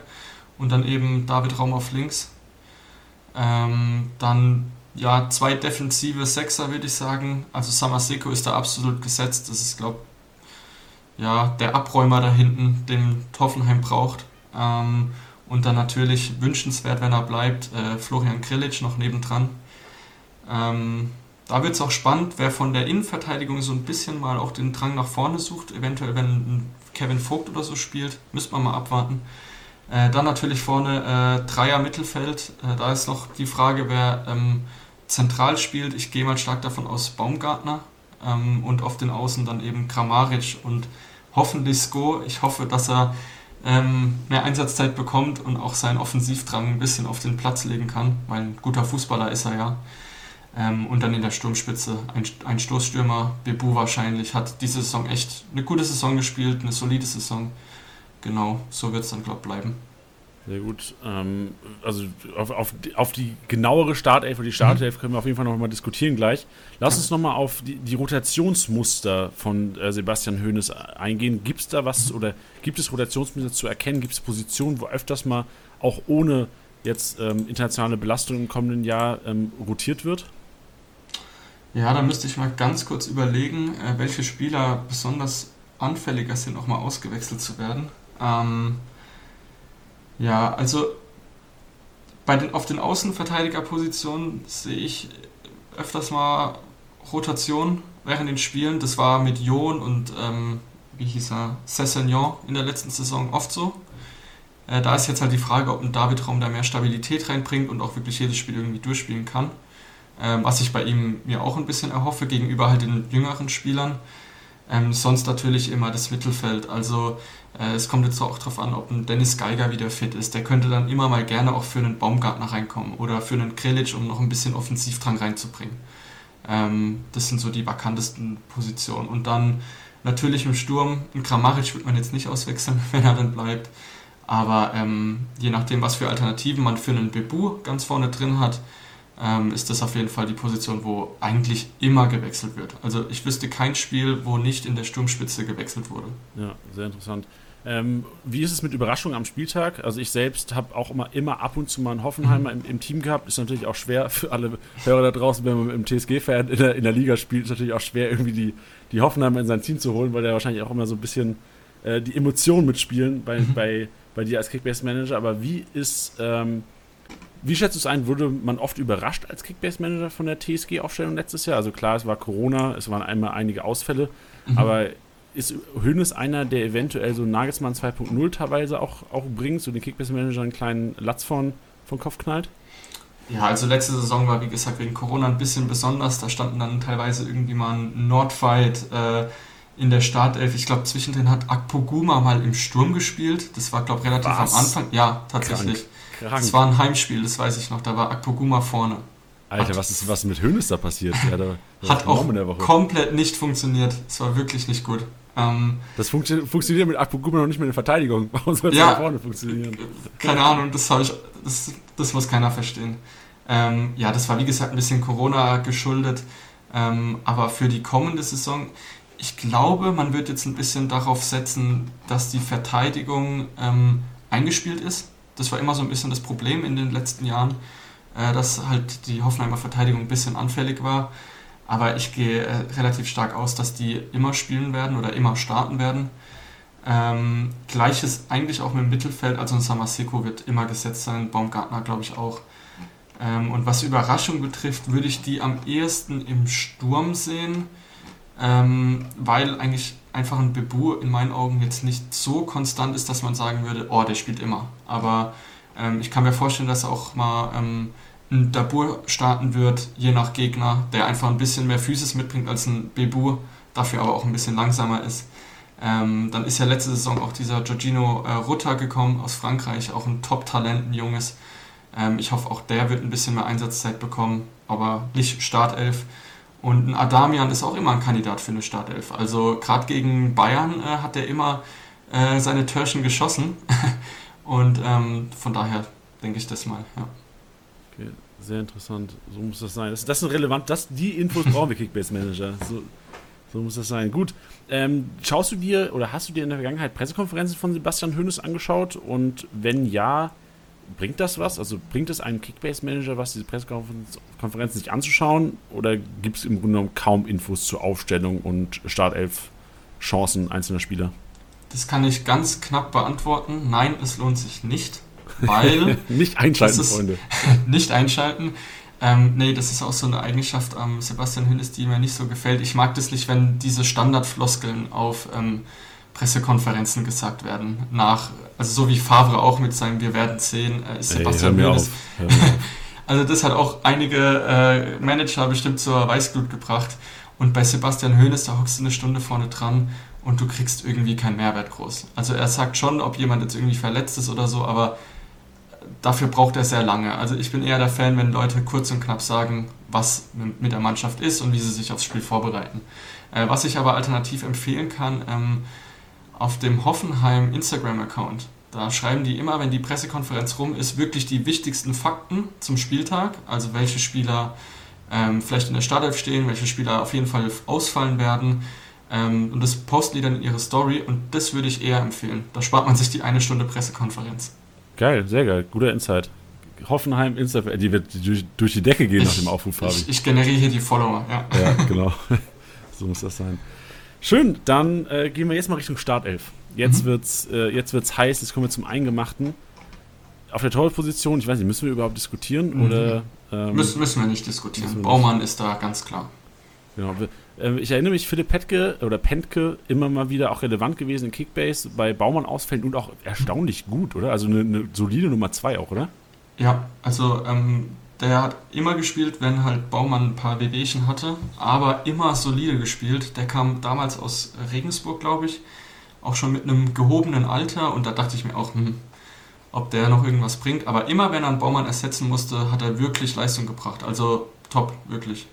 Und dann eben David Raum auf links. Ähm, dann ja, zwei defensive Sechser, würde ich sagen. Also Samaseko ist da absolut gesetzt. Das ist, glaube ja, der Abräumer da hinten, den Toffenheim braucht. Ähm, und dann natürlich wünschenswert, wenn er bleibt, äh, Florian Krilic noch nebendran. Ähm, da wird es auch spannend, wer von der Innenverteidigung so ein bisschen mal auch den Drang nach vorne sucht. Eventuell, wenn Kevin Vogt oder so spielt, müsste man mal abwarten. Äh, dann natürlich vorne äh, Dreier Mittelfeld. Äh, da ist noch die Frage, wer ähm, zentral spielt. Ich gehe mal stark davon aus Baumgartner ähm, und auf den Außen dann eben Kramaric und hoffentlich Sko. Ich hoffe, dass er ähm, mehr Einsatzzeit bekommt und auch seinen Offensivdrang ein bisschen auf den Platz legen kann, weil ein guter Fußballer ist er ja. Ähm, und dann in der Sturmspitze ein, ein Stoßstürmer, Bebu wahrscheinlich, hat diese Saison echt eine gute Saison gespielt, eine solide Saison. Genau, so wird es dann, glaube ich, bleiben. Sehr gut. Ähm, also auf, auf, die, auf die genauere Startelf oder die Startelf mhm. können wir auf jeden Fall noch mal diskutieren gleich. Lass uns noch mal auf die, die Rotationsmuster von äh, Sebastian Hoeneß eingehen. Gibt es da was oder gibt es Rotationsmuster zu erkennen? Gibt es Positionen, wo öfters mal auch ohne jetzt ähm, internationale Belastung im kommenden Jahr ähm, rotiert wird? Ja, da müsste ich mal ganz kurz überlegen, äh, welche Spieler besonders anfälliger sind, auch mal ausgewechselt zu werden. Ähm, ja, also bei den, auf den Außenverteidigerpositionen sehe ich öfters mal Rotation während den Spielen. Das war mit Jon und ähm, wie hieß er, Cessignon in der letzten Saison oft so. Äh, da ist jetzt halt die Frage, ob ein David Raum da mehr Stabilität reinbringt und auch wirklich jedes Spiel irgendwie durchspielen kann. Ähm, was ich bei ihm mir auch ein bisschen erhoffe gegenüber halt den jüngeren Spielern. Ähm, sonst natürlich immer das Mittelfeld. Also äh, es kommt jetzt auch darauf an, ob ein Dennis Geiger wieder fit ist. Der könnte dann immer mal gerne auch für einen Baumgartner reinkommen oder für einen Krilic, um noch ein bisschen Offensivdrang reinzubringen. Ähm, das sind so die vakantesten Positionen. Und dann natürlich im Sturm, ein Kramaric wird man jetzt nicht auswechseln, [laughs] wenn er dann bleibt. Aber ähm, je nachdem, was für Alternativen man für einen Bebu ganz vorne drin hat, ähm, ist das auf jeden Fall die Position, wo eigentlich immer gewechselt wird. Also ich wüsste kein Spiel, wo nicht in der Sturmspitze gewechselt wurde. Ja, sehr interessant. Ähm, wie ist es mit Überraschungen am Spieltag? Also ich selbst habe auch immer, immer ab und zu mal einen Hoffenheimer mhm. im, im, Team gehabt. Ist natürlich auch schwer für alle Hörer da draußen, wenn man im TSG-Fan in der, in der Liga spielt, ist natürlich auch schwer, irgendwie die, die Hoffenheimer in sein Team zu holen, weil der wahrscheinlich auch immer so ein bisschen äh, die Emotionen mitspielen bei, mhm. bei, bei dir als Kickbase-Manager. Aber wie ist, ähm, wie schätzt du es ein? Wurde man oft überrascht als Kickbase-Manager von der TSG-Aufstellung letztes Jahr? Also klar, es war Corona, es waren einmal einige Ausfälle, mhm. aber ist Hönes einer, der eventuell so Nagelsmann 2.0 teilweise auch, auch bringt, so den Kickbase-Manager einen kleinen Latz von, von Kopf knallt? Ja, also letzte Saison war, wie gesagt, wegen Corona ein bisschen besonders. Da standen dann teilweise irgendwie mal ein Nordfight äh, in der Startelf. Ich glaube, zwischendrin hat Akpoguma mal im Sturm gespielt. Das war, glaube ich, relativ Was? am Anfang. Ja, tatsächlich. Krank. Krank. Das war ein Heimspiel, das weiß ich noch. Da war Akpoguma vorne. Alter, hat, was ist was mit Hönes da passiert? Ja, da, hat auch komplett nicht funktioniert. Es war wirklich nicht gut. Ähm, das funktio funktioniert mit Akpoguma noch nicht mit der Verteidigung. [laughs] Warum soll es ja, da vorne funktionieren? Keine Ahnung, das, ich, das, das muss keiner verstehen. Ähm, ja, das war wie gesagt ein bisschen Corona geschuldet. Ähm, aber für die kommende Saison, ich glaube, man wird jetzt ein bisschen darauf setzen, dass die Verteidigung ähm, eingespielt ist. Das war immer so ein bisschen das Problem in den letzten Jahren, äh, dass halt die Hoffenheimer Verteidigung ein bisschen anfällig war. Aber ich gehe äh, relativ stark aus, dass die immer spielen werden oder immer starten werden. Ähm, Gleiches eigentlich auch mit dem Mittelfeld, also ein Samaseko wird immer gesetzt sein, Baumgartner glaube ich auch. Ähm, und was Überraschung betrifft, würde ich die am ehesten im Sturm sehen, ähm, weil eigentlich einfach ein Bebu in meinen Augen jetzt nicht so konstant ist, dass man sagen würde, oh, der spielt immer. Aber ähm, ich kann mir vorstellen, dass auch mal ähm, ein Dabur starten wird, je nach Gegner, der einfach ein bisschen mehr Physis mitbringt als ein Bebu, dafür aber auch ein bisschen langsamer ist. Ähm, dann ist ja letzte Saison auch dieser Giorgino äh, Rutter gekommen aus Frankreich, auch ein Top-Talent, ein junges. Ähm, ich hoffe, auch der wird ein bisschen mehr Einsatzzeit bekommen, aber nicht Startelf. Und ein Adamian ist auch immer ein Kandidat für eine Startelf. Also gerade gegen Bayern äh, hat er immer äh, seine Törchen geschossen. [laughs] Und ähm, von daher denke ich das mal, ja. Okay, sehr interessant. So muss das sein. Das, das sind relevant, das, die Infos brauchen wir [laughs] Kickbase Manager. So, so muss das sein. Gut. Ähm, schaust du dir oder hast du dir in der Vergangenheit Pressekonferenzen von Sebastian Hönes angeschaut? Und wenn ja, bringt das was? Also bringt es einem Kickbase-Manager was, diese Pressekonferenzen sich anzuschauen? Oder gibt es im Grunde genommen kaum Infos zur Aufstellung und Startelf-Chancen einzelner Spieler? Das kann ich ganz knapp beantworten. Nein, es lohnt sich nicht, weil. [laughs] nicht einschalten, Freunde. [laughs] nicht einschalten. Ähm, nee, das ist auch so eine Eigenschaft am Sebastian Hünnes, die mir nicht so gefällt. Ich mag das nicht, wenn diese Standardfloskeln auf ähm, Pressekonferenzen gesagt werden. Nach, also so wie Favre auch mit seinem Wir werden sehen, äh, ist Sebastian Ey, Hünnes. [laughs] also das hat auch einige äh, Manager bestimmt zur Weißglut gebracht. Und bei Sebastian Hoeneß, da hockst du eine Stunde vorne dran und du kriegst irgendwie keinen Mehrwert groß. Also er sagt schon, ob jemand jetzt irgendwie verletzt ist oder so, aber dafür braucht er sehr lange. Also ich bin eher der Fan, wenn Leute kurz und knapp sagen, was mit der Mannschaft ist und wie sie sich aufs Spiel vorbereiten. Äh, was ich aber alternativ empfehlen kann, ähm, auf dem Hoffenheim Instagram-Account, da schreiben die immer, wenn die Pressekonferenz rum ist, wirklich die wichtigsten Fakten zum Spieltag, also welche Spieler ähm, vielleicht in der Startelf stehen, welche Spieler auf jeden Fall ausfallen werden. Ähm, und das posten die dann in ihre Story und das würde ich eher empfehlen. Da spart man sich die eine Stunde Pressekonferenz. Geil, sehr geil, guter Insight. Hoffenheim Instagram, die wird durch, durch die Decke gehen ich, nach dem Aufruf, Fabi. Ich, ich, generiere hier die Follower, ja. Ja, [laughs] genau. [laughs] so muss das sein. Schön, dann äh, gehen wir jetzt mal Richtung Startelf. Jetzt mhm. wird's, äh, jetzt wird's heiß, jetzt kommen wir zum Eingemachten. Auf der Torwartposition, ich weiß nicht, müssen wir überhaupt diskutieren mhm. oder? Ähm, müssen, müssen wir nicht diskutieren. Wir Baumann nicht. ist da ganz klar. Genau. Äh, ich erinnere mich, Philipp Petke oder Pentke immer mal wieder auch relevant gewesen in Kickbase, bei Baumann ausfällt und auch erstaunlich gut, oder? Also eine, eine solide Nummer 2 auch, oder? Ja, also ähm, der hat immer gespielt, wenn halt Baumann ein paar Wehwehchen hatte, aber immer solide gespielt. Der kam damals aus Regensburg, glaube ich, auch schon mit einem gehobenen Alter und da dachte ich mir auch, hm, ob der noch irgendwas bringt. Aber immer wenn er einen Baumann ersetzen musste, hat er wirklich Leistung gebracht. Also top, wirklich.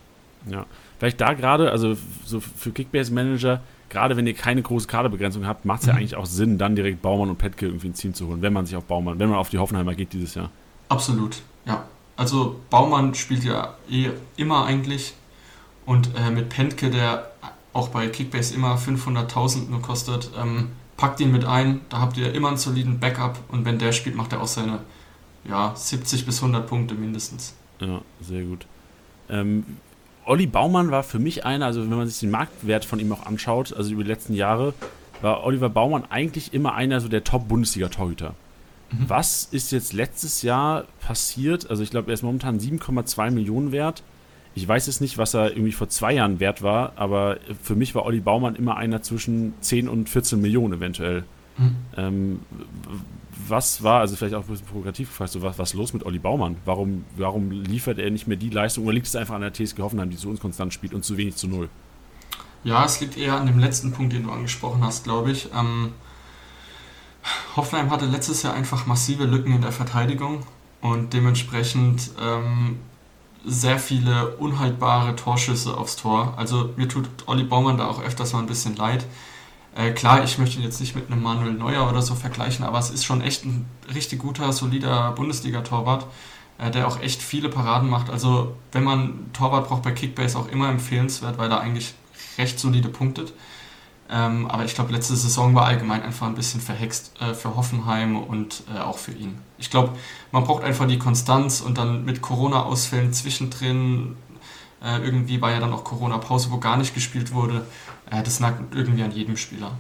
Ja, vielleicht da gerade, also so für Kickbase-Manager, gerade wenn ihr keine große Kaderbegrenzung habt, macht es ja mhm. eigentlich auch Sinn, dann direkt Baumann und Petke irgendwie ins Team zu holen, wenn man sich auf Baumann, wenn man auf die Hoffenheimer geht dieses Jahr. Absolut, ja. Also Baumann spielt ja eh immer eigentlich und äh, mit Pentke, der auch bei Kickbase immer 500.000 nur kostet, ähm, packt ihn mit ein, da habt ihr immer einen soliden Backup und wenn der spielt, macht er auch seine ja, 70 bis 100 Punkte mindestens. Ja, sehr gut. Ähm, Olli Baumann war für mich einer, also wenn man sich den Marktwert von ihm auch anschaut, also über die letzten Jahre, war Oliver Baumann eigentlich immer einer so der Top-Bundesliga-Torhüter. Mhm. Was ist jetzt letztes Jahr passiert? Also ich glaube, er ist momentan 7,2 Millionen wert. Ich weiß jetzt nicht, was er irgendwie vor zwei Jahren wert war, aber für mich war Olli Baumann immer einer zwischen 10 und 14 Millionen eventuell. Mhm. Ähm, was war, also vielleicht auch ein bisschen provokativ gefragt, so was, was ist los mit Olli Baumann? Warum, warum liefert er nicht mehr die Leistung oder liegt es einfach an der TSG Hoffenheim, die zu uns konstant spielt und zu wenig zu null? Ja, es liegt eher an dem letzten Punkt, den du angesprochen hast, glaube ich. Ähm, Hoffenheim hatte letztes Jahr einfach massive Lücken in der Verteidigung und dementsprechend ähm, sehr viele unhaltbare Torschüsse aufs Tor. Also mir tut Olli Baumann da auch öfters mal ein bisschen leid. Äh, klar, ich möchte ihn jetzt nicht mit einem Manuel Neuer oder so vergleichen, aber es ist schon echt ein richtig guter, solider Bundesliga-Torwart, äh, der auch echt viele Paraden macht. Also, wenn man Torwart braucht bei Kickbase auch immer empfehlenswert, weil er eigentlich recht solide punktet. Ähm, aber ich glaube, letzte Saison war allgemein einfach ein bisschen verhext äh, für Hoffenheim und äh, auch für ihn. Ich glaube, man braucht einfach die Konstanz und dann mit Corona-Ausfällen zwischendrin. Äh, irgendwie war ja dann auch Corona-Pause, wo gar nicht gespielt wurde. Äh, das nagt irgendwie an jedem Spieler.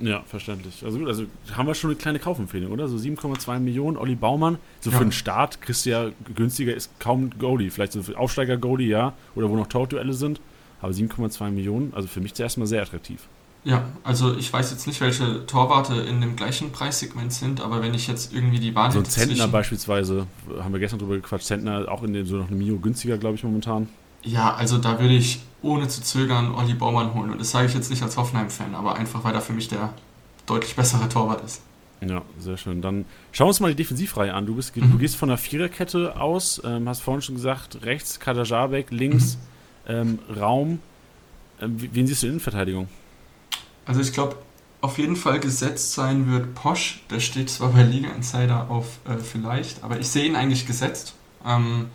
Ja, verständlich. Also gut, also haben wir schon eine kleine Kaufempfehlung, oder? So 7,2 Millionen, Olli Baumann. So ja. für den Start kriegst du ja günstiger, ist kaum Goalie. Vielleicht so für Aufsteiger-Goalie, ja. Oder wo noch Torduelle sind. Aber 7,2 Millionen, also für mich zuerst mal sehr attraktiv. Ja, also ich weiß jetzt nicht, welche Torwarte in dem gleichen Preissegment sind, aber wenn ich jetzt irgendwie die Wahl So ein Zentner beispielsweise, haben wir gestern drüber gequatscht, Zentner auch in dem so noch eine Mio günstiger, glaube ich, momentan. Ja, also da würde ich ohne zu zögern Olli Baumann holen. Und das sage ich jetzt nicht als Hoffenheim-Fan, aber einfach, weil er für mich der deutlich bessere Torwart ist. Ja, sehr schön. Dann schauen wir uns mal die Defensivreihe an. Du, bist, mhm. du gehst von der Viererkette aus, ähm, hast vorhin schon gesagt, rechts Kadajabek, links mhm. ähm, Raum. Ähm, wen siehst du in Innenverteidigung? Also ich glaube, auf jeden Fall gesetzt sein wird Posch. Der steht zwar bei Liga Insider auf äh, vielleicht, aber ich sehe ihn eigentlich gesetzt. Ähm,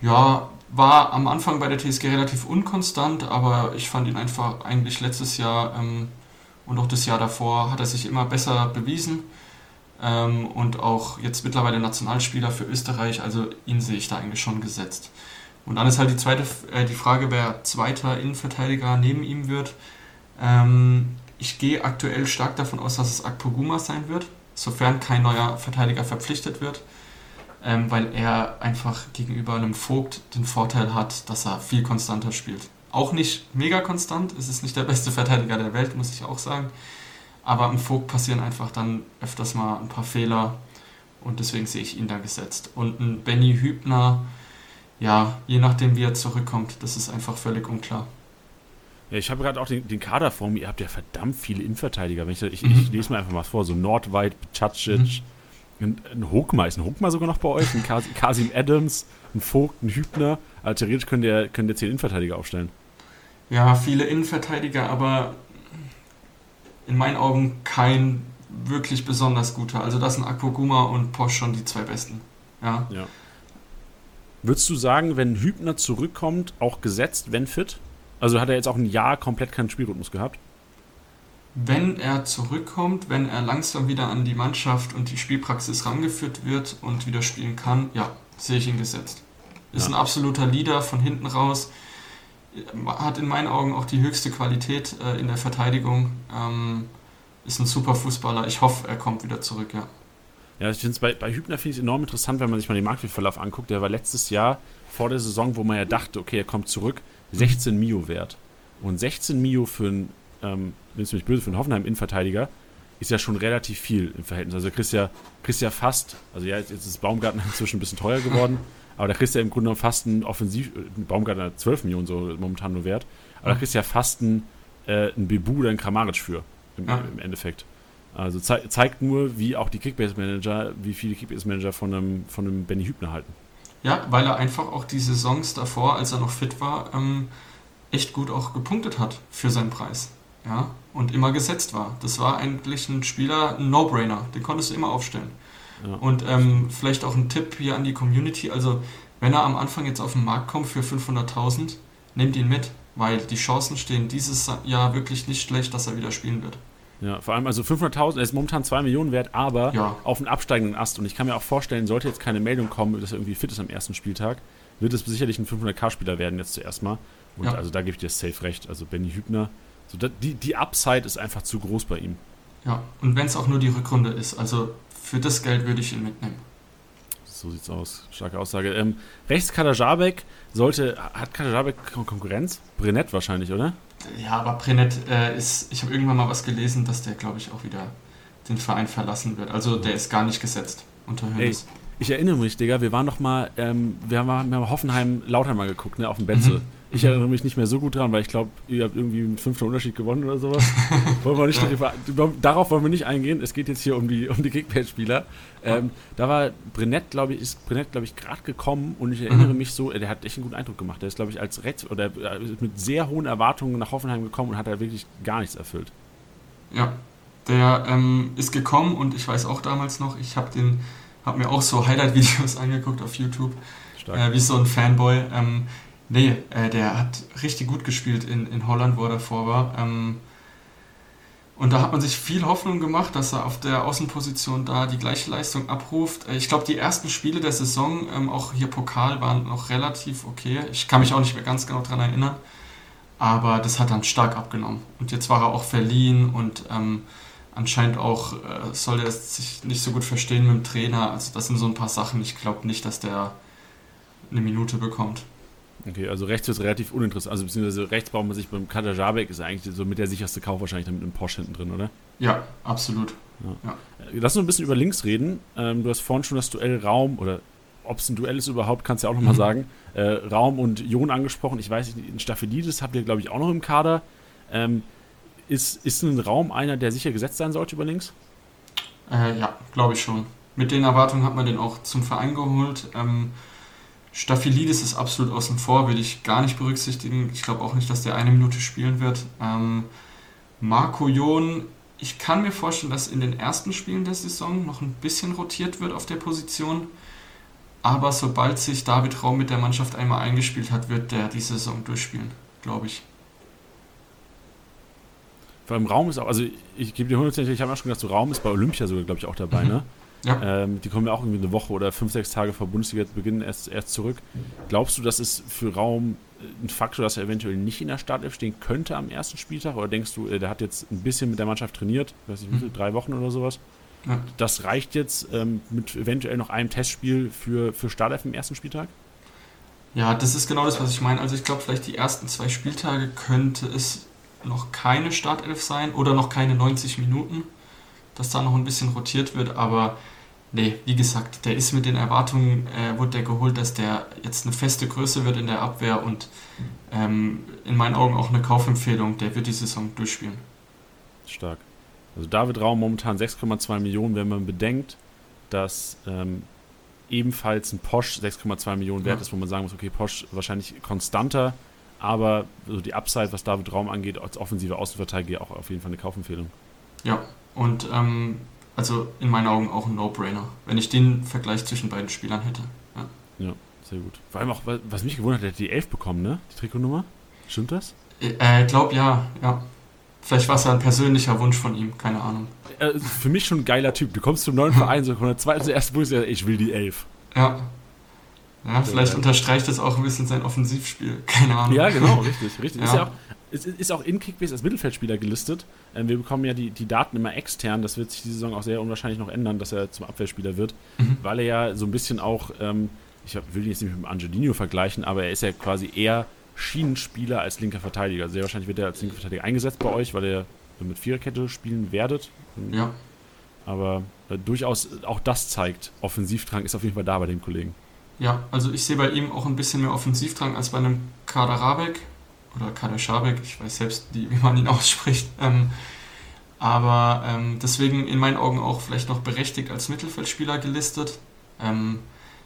ja, war am Anfang bei der TSG relativ unkonstant, aber ich fand ihn einfach eigentlich letztes Jahr ähm, und auch das Jahr davor hat er sich immer besser bewiesen ähm, und auch jetzt mittlerweile Nationalspieler für Österreich, also ihn sehe ich da eigentlich schon gesetzt. Und dann ist halt die zweite äh, die Frage, wer zweiter Innenverteidiger neben ihm wird. Ähm, ich gehe aktuell stark davon aus, dass es Akpoguma sein wird, sofern kein neuer Verteidiger verpflichtet wird, ähm, weil er einfach gegenüber einem Vogt den Vorteil hat, dass er viel konstanter spielt. Auch nicht mega konstant, es ist nicht der beste Verteidiger der Welt, muss ich auch sagen. Aber im Vogt passieren einfach dann öfters mal ein paar Fehler und deswegen sehe ich ihn da gesetzt. Und ein Benny Hübner, ja, je nachdem wie er zurückkommt, das ist einfach völlig unklar. Ja, ich habe gerade auch den, den, Kader vor mir. Ihr habt ja verdammt viele Innenverteidiger. Ich, ich, mhm. ich, lese mal einfach mal vor. So Nordweit, Cacic, mhm. ein, ein Hogma. Ist ein Hogma sogar noch bei euch? Ein Kasim Adams, ein Vogt, ein Hübner. Also theoretisch könnt ihr, könnt ihr zehn Innenverteidiger aufstellen. Ja, viele Innenverteidiger, aber in meinen Augen kein wirklich besonders guter. Also das sind Akpoguma und Posch schon die zwei besten. Ja. ja. Würdest du sagen, wenn Hübner zurückkommt, auch gesetzt, wenn fit? Also hat er jetzt auch ein Jahr komplett keinen Spielrhythmus gehabt? Wenn er zurückkommt, wenn er langsam wieder an die Mannschaft und die Spielpraxis rangeführt wird und wieder spielen kann, ja, sehe ich ihn gesetzt. Ist ja. ein absoluter Leader von hinten raus, hat in meinen Augen auch die höchste Qualität äh, in der Verteidigung, ähm, ist ein super Fußballer. Ich hoffe, er kommt wieder zurück, ja. Ja, ich finde es bei, bei Hübner finde ich enorm interessant, wenn man sich mal den Marktwertverlauf anguckt. Der war letztes Jahr vor der Saison, wo man ja dachte, okay, er kommt zurück, 16 Mio wert. Und 16 Mio für einen, ähm, wenn mich böse, für einen Hoffenheim-Innenverteidiger ist ja schon relativ viel im Verhältnis. Also kriegst ja, kriegst ja fast, also ja, jetzt ist Baumgarten [laughs] inzwischen ein bisschen teuer geworden, aber da kriegst du ja im Grunde genommen fast einen Offensiv, Baumgarten hat 12 Millionen so momentan nur wert, aber da kriegst du ja fast einen, äh, einen Bebu oder einen Kramaric für, im, im Endeffekt. Also ze zeigt nur, wie auch die Kickbase-Manager, wie viele Kickbase-Manager von einem, von einem Benny Hübner halten. Ja, weil er einfach auch die Saisons davor, als er noch fit war, ähm, echt gut auch gepunktet hat für seinen Preis. Ja, und immer gesetzt war. Das war eigentlich ein Spieler, ein No-Brainer. Den konntest du immer aufstellen. Ja. Und ähm, vielleicht auch ein Tipp hier an die Community. Also, wenn er am Anfang jetzt auf den Markt kommt für 500.000, nehmt ihn mit, weil die Chancen stehen dieses Jahr wirklich nicht schlecht, dass er wieder spielen wird. Ja, vor allem, also 500.000, er ist momentan 2 Millionen wert, aber ja. auf einen absteigenden Ast. Und ich kann mir auch vorstellen, sollte jetzt keine Meldung kommen, dass er irgendwie fit ist am ersten Spieltag, wird es sicherlich ein 500k-Spieler werden jetzt zuerst mal. Und ja. also da gebe ich dir safe recht. Also Benny Hübner, so da, die, die Upside ist einfach zu groß bei ihm. Ja, und wenn es auch nur die Rückrunde ist, also für das Geld würde ich ihn mitnehmen. So sieht's aus. Starke Aussage. Ähm, rechts Kadajabek sollte, hat Kadajabek Konkurrenz? Brennett wahrscheinlich, oder? Ja, aber Brenet äh, ist, ich habe irgendwann mal was gelesen, dass der, glaube ich, auch wieder den Verein verlassen wird. Also der ist gar nicht gesetzt unter Hönes. Ich erinnere mich, Digga, wir waren noch mal, ähm, wir haben, wir haben Hoffenheim Lauter mal geguckt, ne, auf dem Betze. Mhm. Ich erinnere mich nicht mehr so gut dran, weil ich glaube, ihr habt irgendwie mit fünfter Unterschied gewonnen oder sowas. [laughs] wollen wir nicht darüber, darauf wollen wir nicht eingehen. Es geht jetzt hier um die, um die Kickbase-Spieler. Ähm, da war Brennett, glaube ich, ist Brennett, glaube ich, gerade gekommen und ich erinnere mhm. mich so, der hat echt einen guten Eindruck gemacht. Der ist, glaube ich, als Rechts oder äh, mit sehr hohen Erwartungen nach Hoffenheim gekommen und hat da wirklich gar nichts erfüllt. Ja, der ähm, ist gekommen und ich weiß auch damals noch, ich habe den, habe mir auch so Highlight-Videos [laughs] angeguckt auf YouTube, äh, wie so ein Fanboy. Ähm, Nee, äh, der hat richtig gut gespielt in, in Holland, wo er davor war. Ähm, und da hat man sich viel Hoffnung gemacht, dass er auf der Außenposition da die gleiche Leistung abruft. Äh, ich glaube, die ersten Spiele der Saison, ähm, auch hier Pokal, waren noch relativ okay. Ich kann mich auch nicht mehr ganz genau daran erinnern. Aber das hat dann stark abgenommen. Und jetzt war er auch verliehen und ähm, anscheinend auch äh, soll er sich nicht so gut verstehen mit dem Trainer. Also das sind so ein paar Sachen. Ich glaube nicht, dass der eine Minute bekommt. Okay, also rechts ist relativ uninteressant. Also beziehungsweise rechts braucht man sich beim Kader Jabek ist eigentlich so mit der sicherste Kauf wahrscheinlich mit einem Porsche hinten drin, oder? Ja, absolut. Ja. Ja. Lass uns ein bisschen über links reden. Ähm, du hast vorhin schon das Duell Raum oder ob es ein Duell ist überhaupt, kannst du ja auch nochmal mhm. sagen. Äh, Raum und Jon angesprochen. Ich weiß nicht, in Staphylides habt ihr, glaube ich, auch noch im Kader. Ähm, ist, ist ein Raum einer, der sicher gesetzt sein sollte über links? Äh, ja, glaube ich schon. Mit den Erwartungen hat man den auch zum Verein geholt. Ähm, Staphylidis ist absolut außen vor, würde ich gar nicht berücksichtigen. Ich glaube auch nicht, dass der eine Minute spielen wird. Ähm, Marco Jon, ich kann mir vorstellen, dass in den ersten Spielen der Saison noch ein bisschen rotiert wird auf der Position. Aber sobald sich David Raum mit der Mannschaft einmal eingespielt hat, wird der die Saison durchspielen, glaube ich. Vor allem Raum ist auch, also ich gebe dir 100 ich habe ja schon gesagt, so Raum ist bei Olympia sogar, glaube ich, auch dabei, mhm. ne? Ja. Ähm, die kommen ja auch irgendwie eine Woche oder fünf, sechs Tage vor Bundesliga zu Beginn erst, erst zurück. Glaubst du, das ist für Raum ein Faktor, dass er eventuell nicht in der Startelf stehen könnte am ersten Spieltag? Oder denkst du, äh, der hat jetzt ein bisschen mit der Mannschaft trainiert, weiß ich nicht, mhm. drei Wochen oder sowas? Ja. Das reicht jetzt ähm, mit eventuell noch einem Testspiel für, für Startelf im ersten Spieltag? Ja, das ist genau das, was ich meine. Also ich glaube, vielleicht die ersten zwei Spieltage könnte es noch keine Startelf sein oder noch keine 90 Minuten, dass da noch ein bisschen rotiert wird, aber nee, wie gesagt, der ist mit den Erwartungen, äh, wurde der geholt, dass der jetzt eine feste Größe wird in der Abwehr und ähm, in meinen Augen auch eine Kaufempfehlung, der wird die Saison durchspielen. Stark. Also David Raum momentan 6,2 Millionen, wenn man bedenkt, dass ähm, ebenfalls ein Posch 6,2 Millionen wert ja. ist, wo man sagen muss, okay, Posch wahrscheinlich konstanter, aber so die Upside, was David Raum angeht, als offensive Außenverteidiger auch auf jeden Fall eine Kaufempfehlung. Ja, und ähm, also in meinen Augen auch ein No-Brainer, wenn ich den Vergleich zwischen beiden Spielern hätte. Ja. ja, sehr gut. Vor allem auch, was mich gewundert hat, hat die 11 bekommen, ne? Die Trikotnummer. Stimmt das? Ich äh, glaube ja, ja. Vielleicht war es ja ein persönlicher Wunsch von ihm, keine Ahnung. Äh, für mich schon ein geiler Typ. Du kommst zum neuen Verein, so von der zweiten ersten Bundesliga, ich will die 11. Ja. Ja, vielleicht ja. unterstreicht das auch ein bisschen sein Offensivspiel. [laughs] Keine Ahnung. Ja, genau, richtig. richtig. Ja. Ist ja auch, es ist auch in Kickbase als Mittelfeldspieler gelistet. Ähm, wir bekommen ja die, die Daten immer extern. Das wird sich die Saison auch sehr unwahrscheinlich noch ändern, dass er zum Abwehrspieler wird, mhm. weil er ja so ein bisschen auch, ähm, ich will ihn jetzt nicht mit dem Angelino vergleichen, aber er ist ja quasi eher Schienenspieler als linker Verteidiger. Sehr wahrscheinlich wird er als linker Verteidiger eingesetzt bei euch, weil er mit Viererkette spielen werdet. Ja. Aber äh, durchaus auch das zeigt, Offensivdrang ist auf jeden Fall da bei dem Kollegen. Ja, also ich sehe bei ihm auch ein bisschen mehr Offensivdrang als bei einem Kader Rabeck oder Kader Schabek, ich weiß selbst, wie, man ihn [laughs] ausspricht. Ähm, aber ähm, deswegen in meinen Augen auch vielleicht noch berechtigt als Mittelfeldspieler gelistet. Ähm,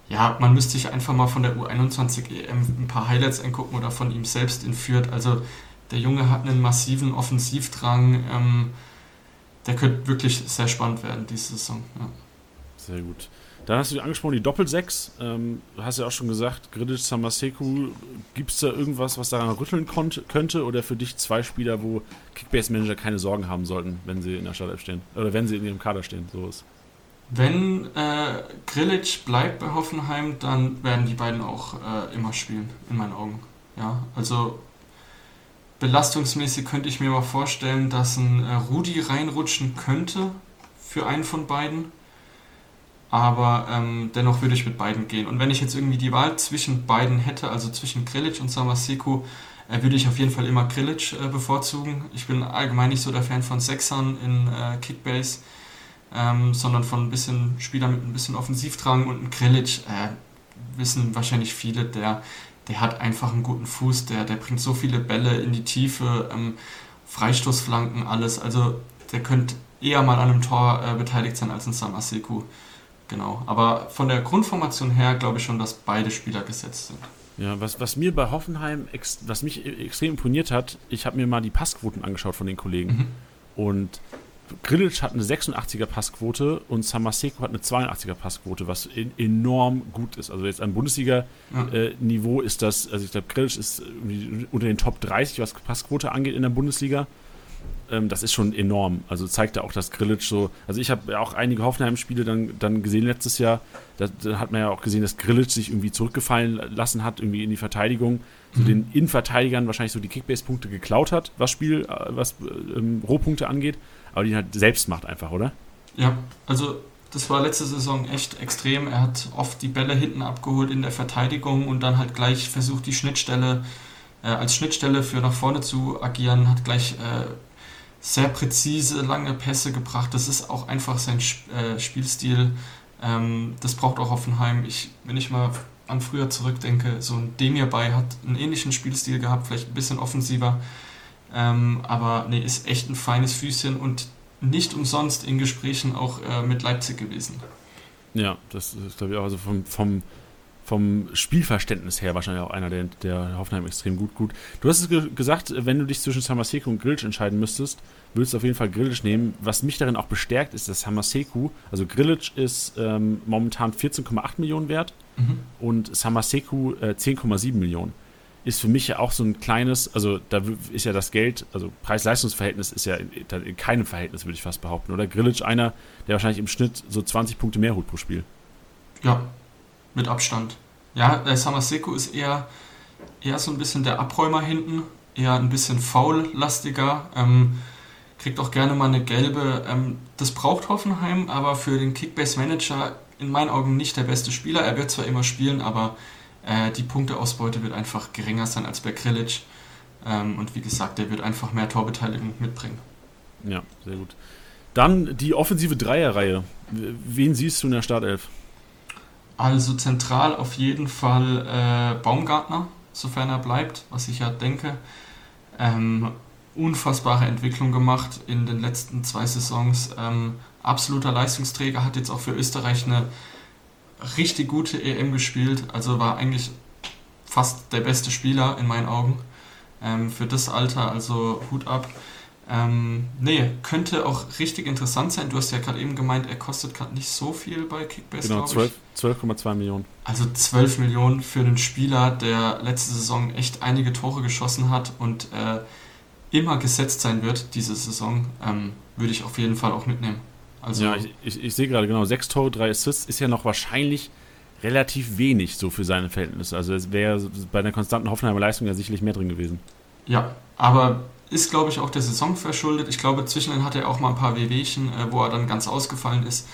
ja, man müsste sich einfach mal von der U21 EM ein paar Highlights angucken oder von ihm selbst in Fürth. Also der Junge hat einen massiven Offensivdrang. Ähm, der könnte wirklich sehr spannend werden diese Saison. Ja. Sehr gut. Dann hast du angesprochen, die Doppelsechs. Ähm, hast ja auch schon gesagt, Grilic, Samaseku. Gibt es da irgendwas, was daran rütteln könnte? Oder für dich zwei Spieler, wo Kickbase-Manager keine Sorgen haben sollten, wenn sie in der Startelf stehen? Oder wenn sie in ihrem Kader stehen? So ist. Wenn äh, Grilic bleibt bei Hoffenheim, dann werden die beiden auch äh, immer spielen, in meinen Augen. Ja, also belastungsmäßig könnte ich mir mal vorstellen, dass ein äh, Rudi reinrutschen könnte für einen von beiden. Aber ähm, dennoch würde ich mit beiden gehen. Und wenn ich jetzt irgendwie die Wahl zwischen beiden hätte, also zwischen Grilic und Samaseko, äh, würde ich auf jeden Fall immer Grilic äh, bevorzugen. Ich bin allgemein nicht so der Fan von Sechsern in äh, Kickbase ähm, sondern von ein bisschen Spielern mit ein bisschen Offensivdrang und ein Krilic, äh, wissen wahrscheinlich viele, der, der hat einfach einen guten Fuß, der, der bringt so viele Bälle in die Tiefe, ähm, Freistoßflanken, alles. Also der könnte eher mal an einem Tor äh, beteiligt sein als ein Samaseku. Genau. Aber von der Grundformation her glaube ich schon, dass beide Spieler gesetzt sind. Ja, was, was mir bei Hoffenheim, was mich e-, extrem imponiert hat, ich habe mir mal die Passquoten angeschaut von den Kollegen. Mhm. Und Grilic hat eine 86er Passquote und Samaseko hat eine 82er Passquote, was in, enorm gut ist. Also jetzt am Bundesliga-Niveau ja. äh, ist das, also ich glaube, Grilic ist unter den Top 30, was Passquote angeht in der Bundesliga. Ähm, das ist schon enorm. Also zeigt ja auch, dass Grilic so, also ich habe ja auch einige Hoffenheim-Spiele dann, dann gesehen letztes Jahr. Da, da, hat man ja auch gesehen, dass Grilic sich irgendwie zurückgefallen lassen hat, irgendwie in die Verteidigung. So mhm. den Innenverteidigern wahrscheinlich so die Kickbase-Punkte geklaut hat, was Spiel, äh, was ähm, Rohpunkte angeht aber die halt selbst macht einfach, oder? Ja, also das war letzte Saison echt extrem. Er hat oft die Bälle hinten abgeholt in der Verteidigung und dann halt gleich versucht, die Schnittstelle äh, als Schnittstelle für nach vorne zu agieren, hat gleich äh, sehr präzise, lange Pässe gebracht. Das ist auch einfach sein äh, Spielstil. Ähm, das braucht auch Hoffenheim. Ich, wenn ich mal an früher zurückdenke, so ein Demir bei hat einen ähnlichen Spielstil gehabt, vielleicht ein bisschen offensiver. Ähm, aber nee, ist echt ein feines Füßchen und nicht umsonst in Gesprächen auch äh, mit Leipzig gewesen. Ja, das ist glaube ich auch also vom, vom vom Spielverständnis her wahrscheinlich auch einer, der, der Hoffenheim extrem gut gut. Du hast es ge gesagt, wenn du dich zwischen Samaseku und Grilic entscheiden müsstest, würdest du auf jeden Fall Grilic nehmen. Was mich darin auch bestärkt, ist, dass Samaseku, also Grilic ist ähm, momentan 14,8 Millionen wert mhm. und Samaseku äh, 10,7 Millionen. Ist für mich ja auch so ein kleines, also da ist ja das Geld, also Preis-Leistungs-Verhältnis ist ja in, in, keinem Verhältnis, würde ich fast behaupten. Oder Grilic einer, der wahrscheinlich im Schnitt so 20 Punkte mehr holt pro Spiel. Ja, mit Abstand. Ja, der Samaseko ist eher, eher so ein bisschen der Abräumer hinten, eher ein bisschen faul-lastiger. Ähm, kriegt auch gerne mal eine gelbe. Ähm, das braucht Hoffenheim, aber für den Kickbase-Manager in meinen Augen nicht der beste Spieler. Er wird zwar immer spielen, aber äh, die Punkteausbeute wird einfach geringer sein als bei Krilic. Ähm, und wie gesagt, der wird einfach mehr Torbeteiligung mitbringen. Ja, sehr gut. Dann die offensive Dreierreihe. Wen siehst du in der Startelf? Also zentral auf jeden Fall äh, Baumgartner, sofern er bleibt, was ich ja denke. Ähm, unfassbare Entwicklung gemacht in den letzten zwei Saisons. Ähm, absoluter Leistungsträger, hat jetzt auch für Österreich eine richtig gute EM gespielt. Also war eigentlich fast der beste Spieler in meinen Augen. Ähm, für das Alter, also Hut ab. Ähm, nee, könnte auch richtig interessant sein. Du hast ja gerade eben gemeint, er kostet gerade nicht so viel bei Kickbase. Genau, 12,2 12, Millionen. Also 12 Millionen für einen Spieler, der letzte Saison echt einige Tore geschossen hat und äh, immer gesetzt sein wird, diese Saison, ähm, würde ich auf jeden Fall auch mitnehmen. Also, ja, ich, ich, ich sehe gerade genau, 6 Tore, 3 Assists ist ja noch wahrscheinlich relativ wenig so für seine Verhältnisse. Also es wäre bei einer konstanten Hoffenheimer Leistung ja sicherlich mehr drin gewesen. Ja, aber ist, glaube ich, auch der Saison verschuldet. Ich glaube, zwischendrin hat er auch mal ein paar Wehwehchen, äh, wo er dann ganz ausgefallen ist.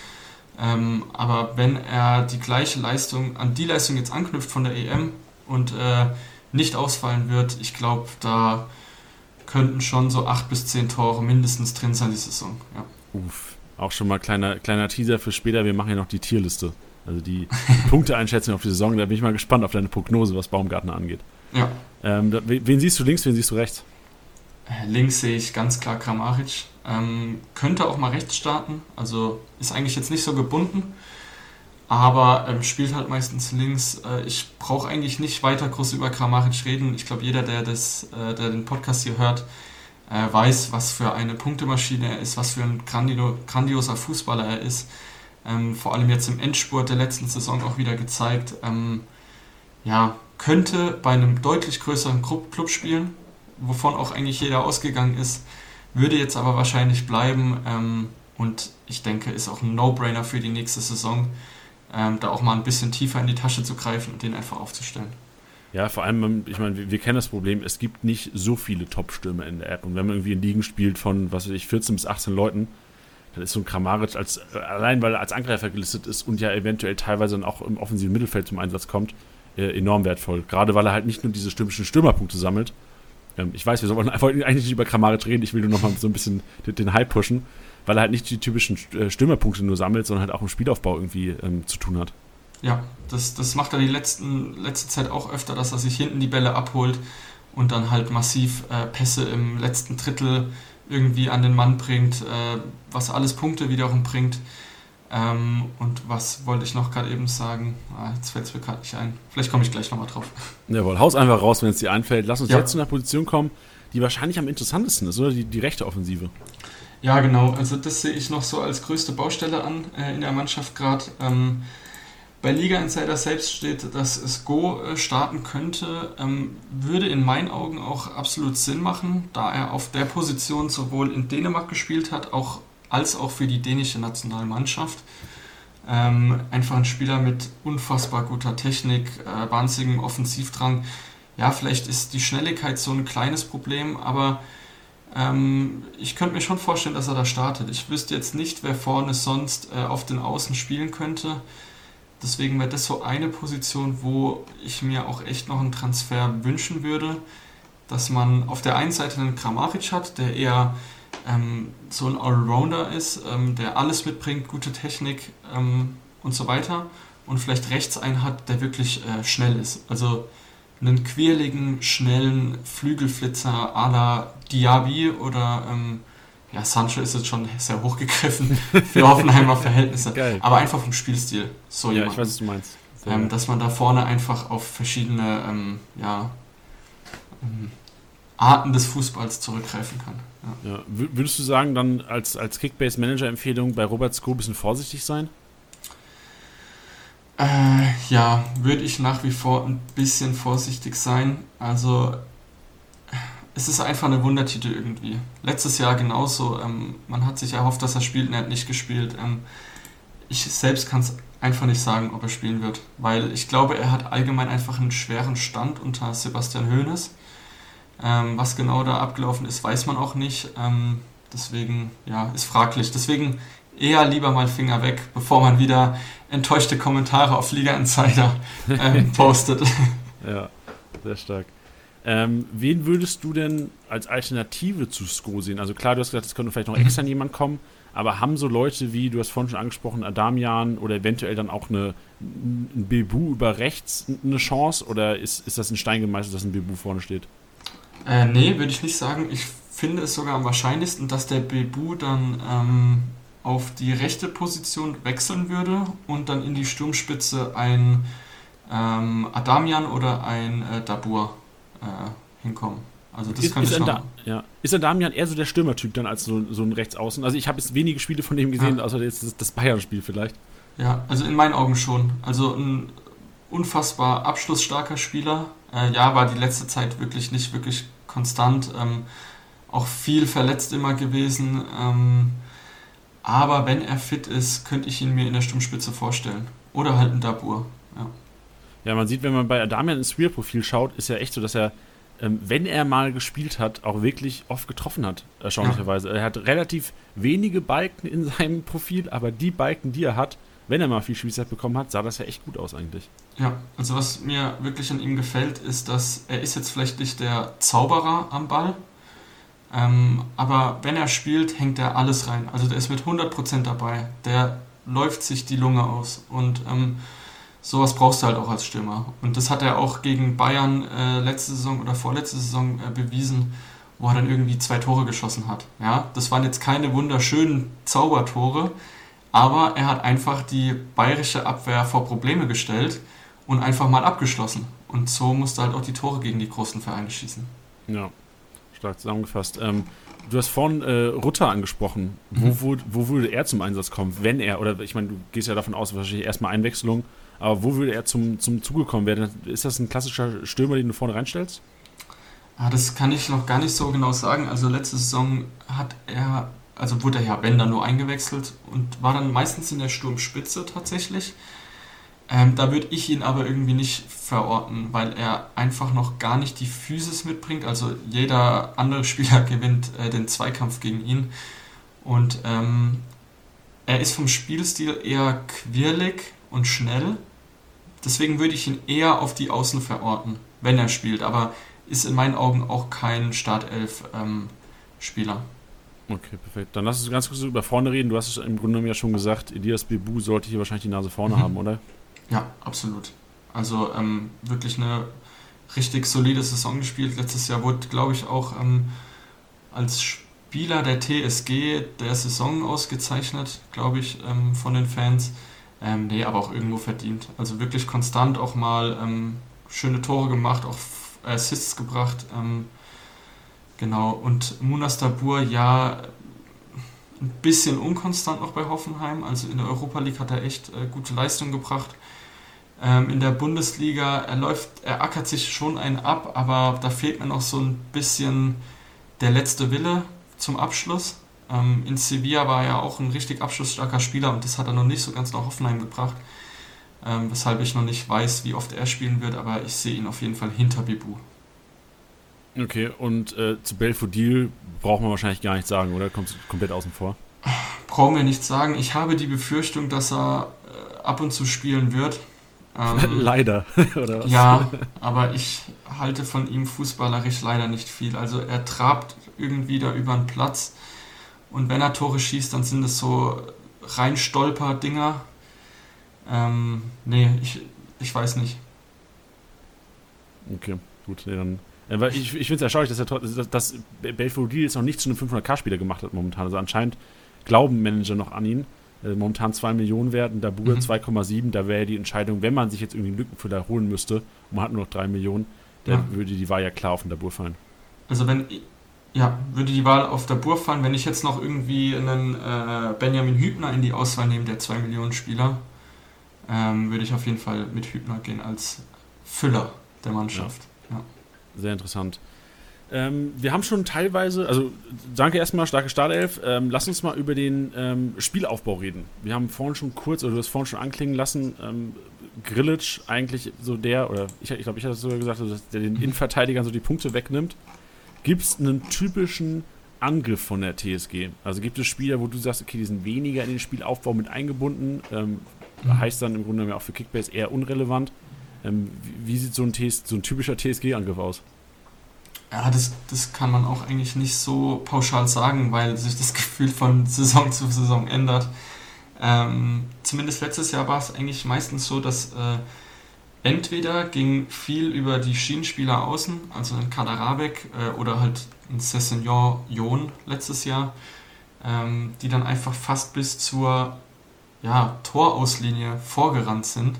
Ähm, aber wenn er die gleiche Leistung, an die Leistung jetzt anknüpft von der EM und äh, nicht ausfallen wird, ich glaube, da könnten schon so acht bis zehn Tore mindestens drin sein die Saison. Ja. Uff, auch schon mal kleiner, kleiner Teaser für später. Wir machen ja noch die Tierliste. Also die [laughs] Punkteeinschätzung auf die Saison. Da bin ich mal gespannt auf deine Prognose, was Baumgartner angeht. Ja. Ähm, wen siehst du links, wen siehst du rechts? Links sehe ich ganz klar Kramaric. Ähm, könnte auch mal rechts starten, also ist eigentlich jetzt nicht so gebunden, aber ähm, spielt halt meistens links. Äh, ich brauche eigentlich nicht weiter groß über Kramaric reden. Ich glaube, jeder, der, das, äh, der den Podcast hier hört, äh, weiß, was für eine Punktemaschine er ist, was für ein grandio grandioser Fußballer er ist. Ähm, vor allem jetzt im Endspurt der letzten Saison auch wieder gezeigt. Ähm, ja, könnte bei einem deutlich größeren Club spielen, wovon auch eigentlich jeder ausgegangen ist, würde jetzt aber wahrscheinlich bleiben ähm, und ich denke, ist auch ein No-Brainer für die nächste Saison, ähm, da auch mal ein bisschen tiefer in die Tasche zu greifen und den einfach aufzustellen. Ja, vor allem, ähm, ich meine, wir, wir, kennen das Problem, es gibt nicht so viele Top-Stürmer in der App. Und wenn man irgendwie in Ligen spielt von, was weiß ich, 14 bis 18 Leuten, dann ist so ein Kramaric als, äh, allein weil er als Angreifer gelistet ist und ja eventuell teilweise dann auch im offensiven Mittelfeld zum Einsatz kommt, äh, enorm wertvoll. Gerade weil er halt nicht nur diese stürmischen Stürmerpunkte sammelt, ähm, ich weiß, wir sollten eigentlich nicht über Kramaric reden, ich will nur noch mal so ein bisschen den, den Hype pushen, weil er halt nicht die typischen äh, Stürmerpunkte nur sammelt, sondern halt auch im Spielaufbau irgendwie ähm, zu tun hat. Ja, das, das macht er die letzten, letzte Zeit auch öfter, dass er sich hinten die Bälle abholt und dann halt massiv äh, Pässe im letzten Drittel irgendwie an den Mann bringt, äh, was alles Punkte wiederum bringt. Ähm, und was wollte ich noch gerade eben sagen? Ah, jetzt fällt es mir gerade nicht ein. Vielleicht komme ich gleich nochmal drauf. Jawohl, haus einfach raus, wenn es dir einfällt. Lass uns ja. jetzt zu einer Position kommen, die wahrscheinlich am interessantesten ist, oder? Die, die rechte Offensive. Ja, genau. Also das sehe ich noch so als größte Baustelle an äh, in der Mannschaft gerade. Ähm, bei Liga Insider selbst steht, dass es Go äh, starten könnte. Ähm, würde in meinen Augen auch absolut Sinn machen, da er auf der Position sowohl in Dänemark gespielt hat, auch als auch für die dänische Nationalmannschaft. Ähm, einfach ein Spieler mit unfassbar guter Technik, äh, wahnsinnigem Offensivdrang. Ja, vielleicht ist die Schnelligkeit so ein kleines Problem, aber ähm, ich könnte mir schon vorstellen, dass er da startet. Ich wüsste jetzt nicht, wer vorne sonst äh, auf den Außen spielen könnte. Deswegen wäre das so eine Position, wo ich mir auch echt noch einen Transfer wünschen würde, dass man auf der einen Seite einen Kramaric hat, der eher ähm, so ein Allrounder ist, ähm, der alles mitbringt, gute Technik ähm, und so weiter. Und vielleicht rechts einen hat, der wirklich äh, schnell ist. Also einen quirligen, schnellen Flügelflitzer à la Diaby oder ähm, ja, Sancho ist jetzt schon sehr hochgegriffen [laughs] für Hoffenheimer Verhältnisse. Geil. Aber einfach vom Spielstil. So ja, jemand. ich weiß, was du meinst. ähm, dass man da vorne einfach auf verschiedene ähm, ja, ähm, Arten des Fußballs zurückgreifen kann. Ja. Würdest du sagen, dann als, als Kickbase-Manager-Empfehlung bei Robert Sko ein bisschen vorsichtig sein? Äh, ja, würde ich nach wie vor ein bisschen vorsichtig sein. Also es ist einfach eine Wundertitel irgendwie. Letztes Jahr genauso. Ähm, man hat sich erhofft, dass er spielt und er hat nicht gespielt. Ähm, ich selbst kann es einfach nicht sagen, ob er spielen wird, weil ich glaube, er hat allgemein einfach einen schweren Stand unter Sebastian Hoeneß. Ähm, was genau da abgelaufen ist, weiß man auch nicht. Ähm, deswegen, ja, ist fraglich. Deswegen eher lieber mal Finger weg, bevor man wieder enttäuschte Kommentare auf Liga Insider ähm, [laughs] postet. ja, sehr stark. Ähm, wen würdest du denn als Alternative zu Sko sehen? Also klar, du hast gesagt, es könnte vielleicht noch extra mhm. jemand kommen, aber haben so Leute wie, du hast vorhin schon angesprochen, Adamian oder eventuell dann auch eine, ein Bebu über rechts eine Chance oder ist, ist das ein Stein gemeißelt, dass ein Bebu vorne steht? Äh, nee, würde ich nicht sagen. Ich finde es sogar am wahrscheinlichsten, dass der Bebu dann ähm, auf die rechte Position wechseln würde und dann in die Sturmspitze ein ähm, Adamian oder ein äh, Dabur äh, hinkommen. Also das ist, kann ist ich da, ja. Ist der Damian eher so der Stürmertyp dann als so, so ein Rechtsaußen? Also ich habe jetzt wenige Spiele von dem gesehen, ja. außer jetzt das, das Bayern-Spiel vielleicht. Ja, also in meinen Augen schon. Also ein unfassbar abschlussstarker Spieler. Äh, ja, war die letzte Zeit wirklich nicht wirklich konstant. Ähm, auch viel verletzt immer gewesen. Ähm, aber wenn er fit ist, könnte ich ihn mir in der Sturmspitze vorstellen. Oder halt ein Dabur. Ja. Ja, man sieht, wenn man bei Adamian ins Spielprofil schaut, ist ja echt so, dass er, ähm, wenn er mal gespielt hat, auch wirklich oft getroffen hat, erstaunlicherweise. Ja. Er hat relativ wenige Balken in seinem Profil, aber die Balken, die er hat, wenn er mal viel Spielzeit bekommen hat, sah das ja echt gut aus eigentlich. Ja, also was mir wirklich an ihm gefällt, ist, dass er ist jetzt vielleicht nicht der Zauberer am Ball, ähm, aber wenn er spielt, hängt er alles rein. Also der ist mit 100% dabei. Der läuft sich die Lunge aus und ähm, sowas brauchst du halt auch als Stürmer. Und das hat er auch gegen Bayern äh, letzte Saison oder vorletzte Saison äh, bewiesen, wo er dann irgendwie zwei Tore geschossen hat. Ja, das waren jetzt keine wunderschönen Zaubertore, aber er hat einfach die bayerische Abwehr vor Probleme gestellt und einfach mal abgeschlossen. Und so musste halt auch die Tore gegen die großen Vereine schießen. Ja, stark zusammengefasst. Ähm, du hast vorhin äh, Rutter angesprochen. Wo, mhm. wo, wo würde er zum Einsatz kommen, wenn er, oder ich meine, du gehst ja davon aus, wahrscheinlich erstmal Einwechslung, aber wo würde er zum, zum Zuge kommen werden? Ist das ein klassischer Stürmer, den du vorne reinstellst? Ah, das kann ich noch gar nicht so genau sagen. Also letzte Saison hat er, also wurde er ja, wenn dann nur eingewechselt und war dann meistens in der Sturmspitze tatsächlich. Ähm, da würde ich ihn aber irgendwie nicht verorten, weil er einfach noch gar nicht die Physis mitbringt. Also jeder andere [laughs] Spieler gewinnt äh, den Zweikampf gegen ihn. Und ähm, er ist vom Spielstil eher quirlig und schnell. Deswegen würde ich ihn eher auf die Außen verorten, wenn er spielt. Aber ist in meinen Augen auch kein Startelf-Spieler. Ähm, okay, perfekt. Dann lass uns ganz kurz über vorne reden. Du hast es im Grunde genommen ja schon gesagt, Elias Bebu sollte hier wahrscheinlich die Nase vorne mhm. haben, oder? Ja, absolut. Also ähm, wirklich eine richtig solide Saison gespielt. Letztes Jahr wurde, glaube ich, auch ähm, als Spieler der TSG der Saison ausgezeichnet, glaube ich, ähm, von den Fans. Ähm, nee, aber auch irgendwo verdient. Also wirklich konstant auch mal ähm, schöne Tore gemacht, auch Assists gebracht. Ähm, genau. Und Munas Dabur, ja, ein bisschen unkonstant noch bei Hoffenheim. Also in der Europa League hat er echt äh, gute Leistung gebracht. Ähm, in der Bundesliga, er läuft, er ackert sich schon einen ab, aber da fehlt mir noch so ein bisschen der letzte Wille zum Abschluss. Ähm, in Sevilla war er auch ein richtig abschlussstarker Spieler und das hat er noch nicht so ganz nach Hoffenheim gebracht. Ähm, weshalb ich noch nicht weiß, wie oft er spielen wird, aber ich sehe ihn auf jeden Fall hinter Bibu. Okay, und äh, zu Belfodil braucht man wahrscheinlich gar nichts sagen, oder? Kommt komplett außen vor? Brauchen wir nichts sagen. Ich habe die Befürchtung, dass er äh, ab und zu spielen wird. Ähm, [laughs] leider, [laughs] oder was? Ja, [laughs] aber ich halte von ihm fußballerisch leider nicht viel. Also er trabt irgendwie da über den Platz und wenn er Tore schießt, dann sind es so rein Stolper-Dinger. Ähm, nee, ich, ich weiß nicht. Okay, gut, dann. Äh, ich ich finde es erstaunlich, dass, er, dass, dass Belfodil jetzt noch nicht zu einem 500k-Spieler gemacht hat momentan. Also anscheinend glauben Manager noch an ihn. äh, momentan 2 Millionen wert und Dabur mhm. 2,7. Da wäre die Entscheidung, wenn man sich jetzt irgendwie einen Lückenfüller holen müsste und man hat nur noch 3 Millionen, dann ja. würde die Wahl ja klar auf den Dabur fallen. Also wenn, ja, würde die Wahl auf Dabur fallen, wenn ich jetzt noch irgendwie einen äh, Benjamin Hübner in die Auswahl nehme, der 2 Millionen Spieler, ähm, würde ich auf jeden Fall mit Hübner gehen als Füller der Mannschaft. Ja. Ja. Sehr interessant. Ähm, wir haben schon teilweise, also danke erstmal, starke Startelf. Ähm, lass uns mal über den ähm, Spielaufbau reden. Wir haben vorhin schon kurz, oder du hast vorhin schon anklingen lassen, ähm, Grillitsch eigentlich so der, oder ich, ich glaube, ich hatte es sogar gesagt, dass der den Innenverteidigern so die Punkte wegnimmt. Gibt es einen typischen Angriff von der TSG? Also gibt es Spieler, wo du sagst, okay, die sind weniger in den Spielaufbau mit eingebunden? Ähm, mhm. Heißt dann im Grunde auch für Kickbase eher unrelevant. Ähm, wie, sieht so ein, TS, so ein typischer TSG-Angriff aus? Ja, das, das kann man auch eigentlich nicht so pauschal sagen, weil sich das [laughs] Gefühl von Saison zu Saison ändert. Ähm, zumindest letztes Jahr war es eigentlich meistens so, dass äh, entweder ging viel über die Schienenspieler außen, also ein Kaderabek äh, oder halt ein Cessignon Jon letztes Jahr, ähm, die dann einfach fast bis zur ja, Torauslinie vorgerannt sind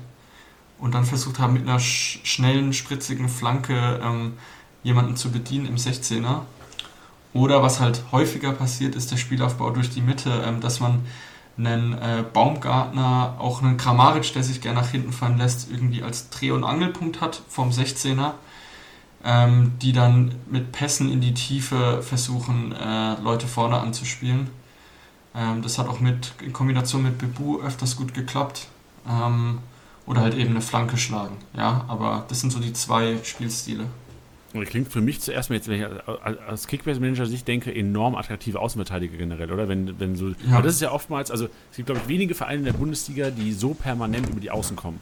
und dann versucht haben, mit einer sch schnellen, spritzigen Flanke ähm, jemanden zu bedienen im 16er. Oder was halt häufiger passiert, ist der Spielaufbau durch die Mitte, ähm, dass man einen äh, Baumgartner, auch einen Kramaric, der sich gerne nach hinten fallen lässt, irgendwie als Dreh- und Angelpunkt hat vom 16er, ähm, die dann mit Pässen in die Tiefe versuchen, äh, Leute vorne anzuspielen. Ähm, das hat auch mit, in Kombination mit Bebu öfters gut geklappt. Oder halt eben eine Flanke schlagen. Ja, aber das sind so die zwei Spielstile. Und das klingt für mich zuerst mal jetzt, wenn ich als Kickbase-Manager sich denke, enorm attraktive Außenverteidiger generell, oder? Wenn, wenn so, ja. das ist ja oftmals, also es gibt, glaube ich, wenige Vereine in der Bundesliga, die so permanent über die Außen kommen.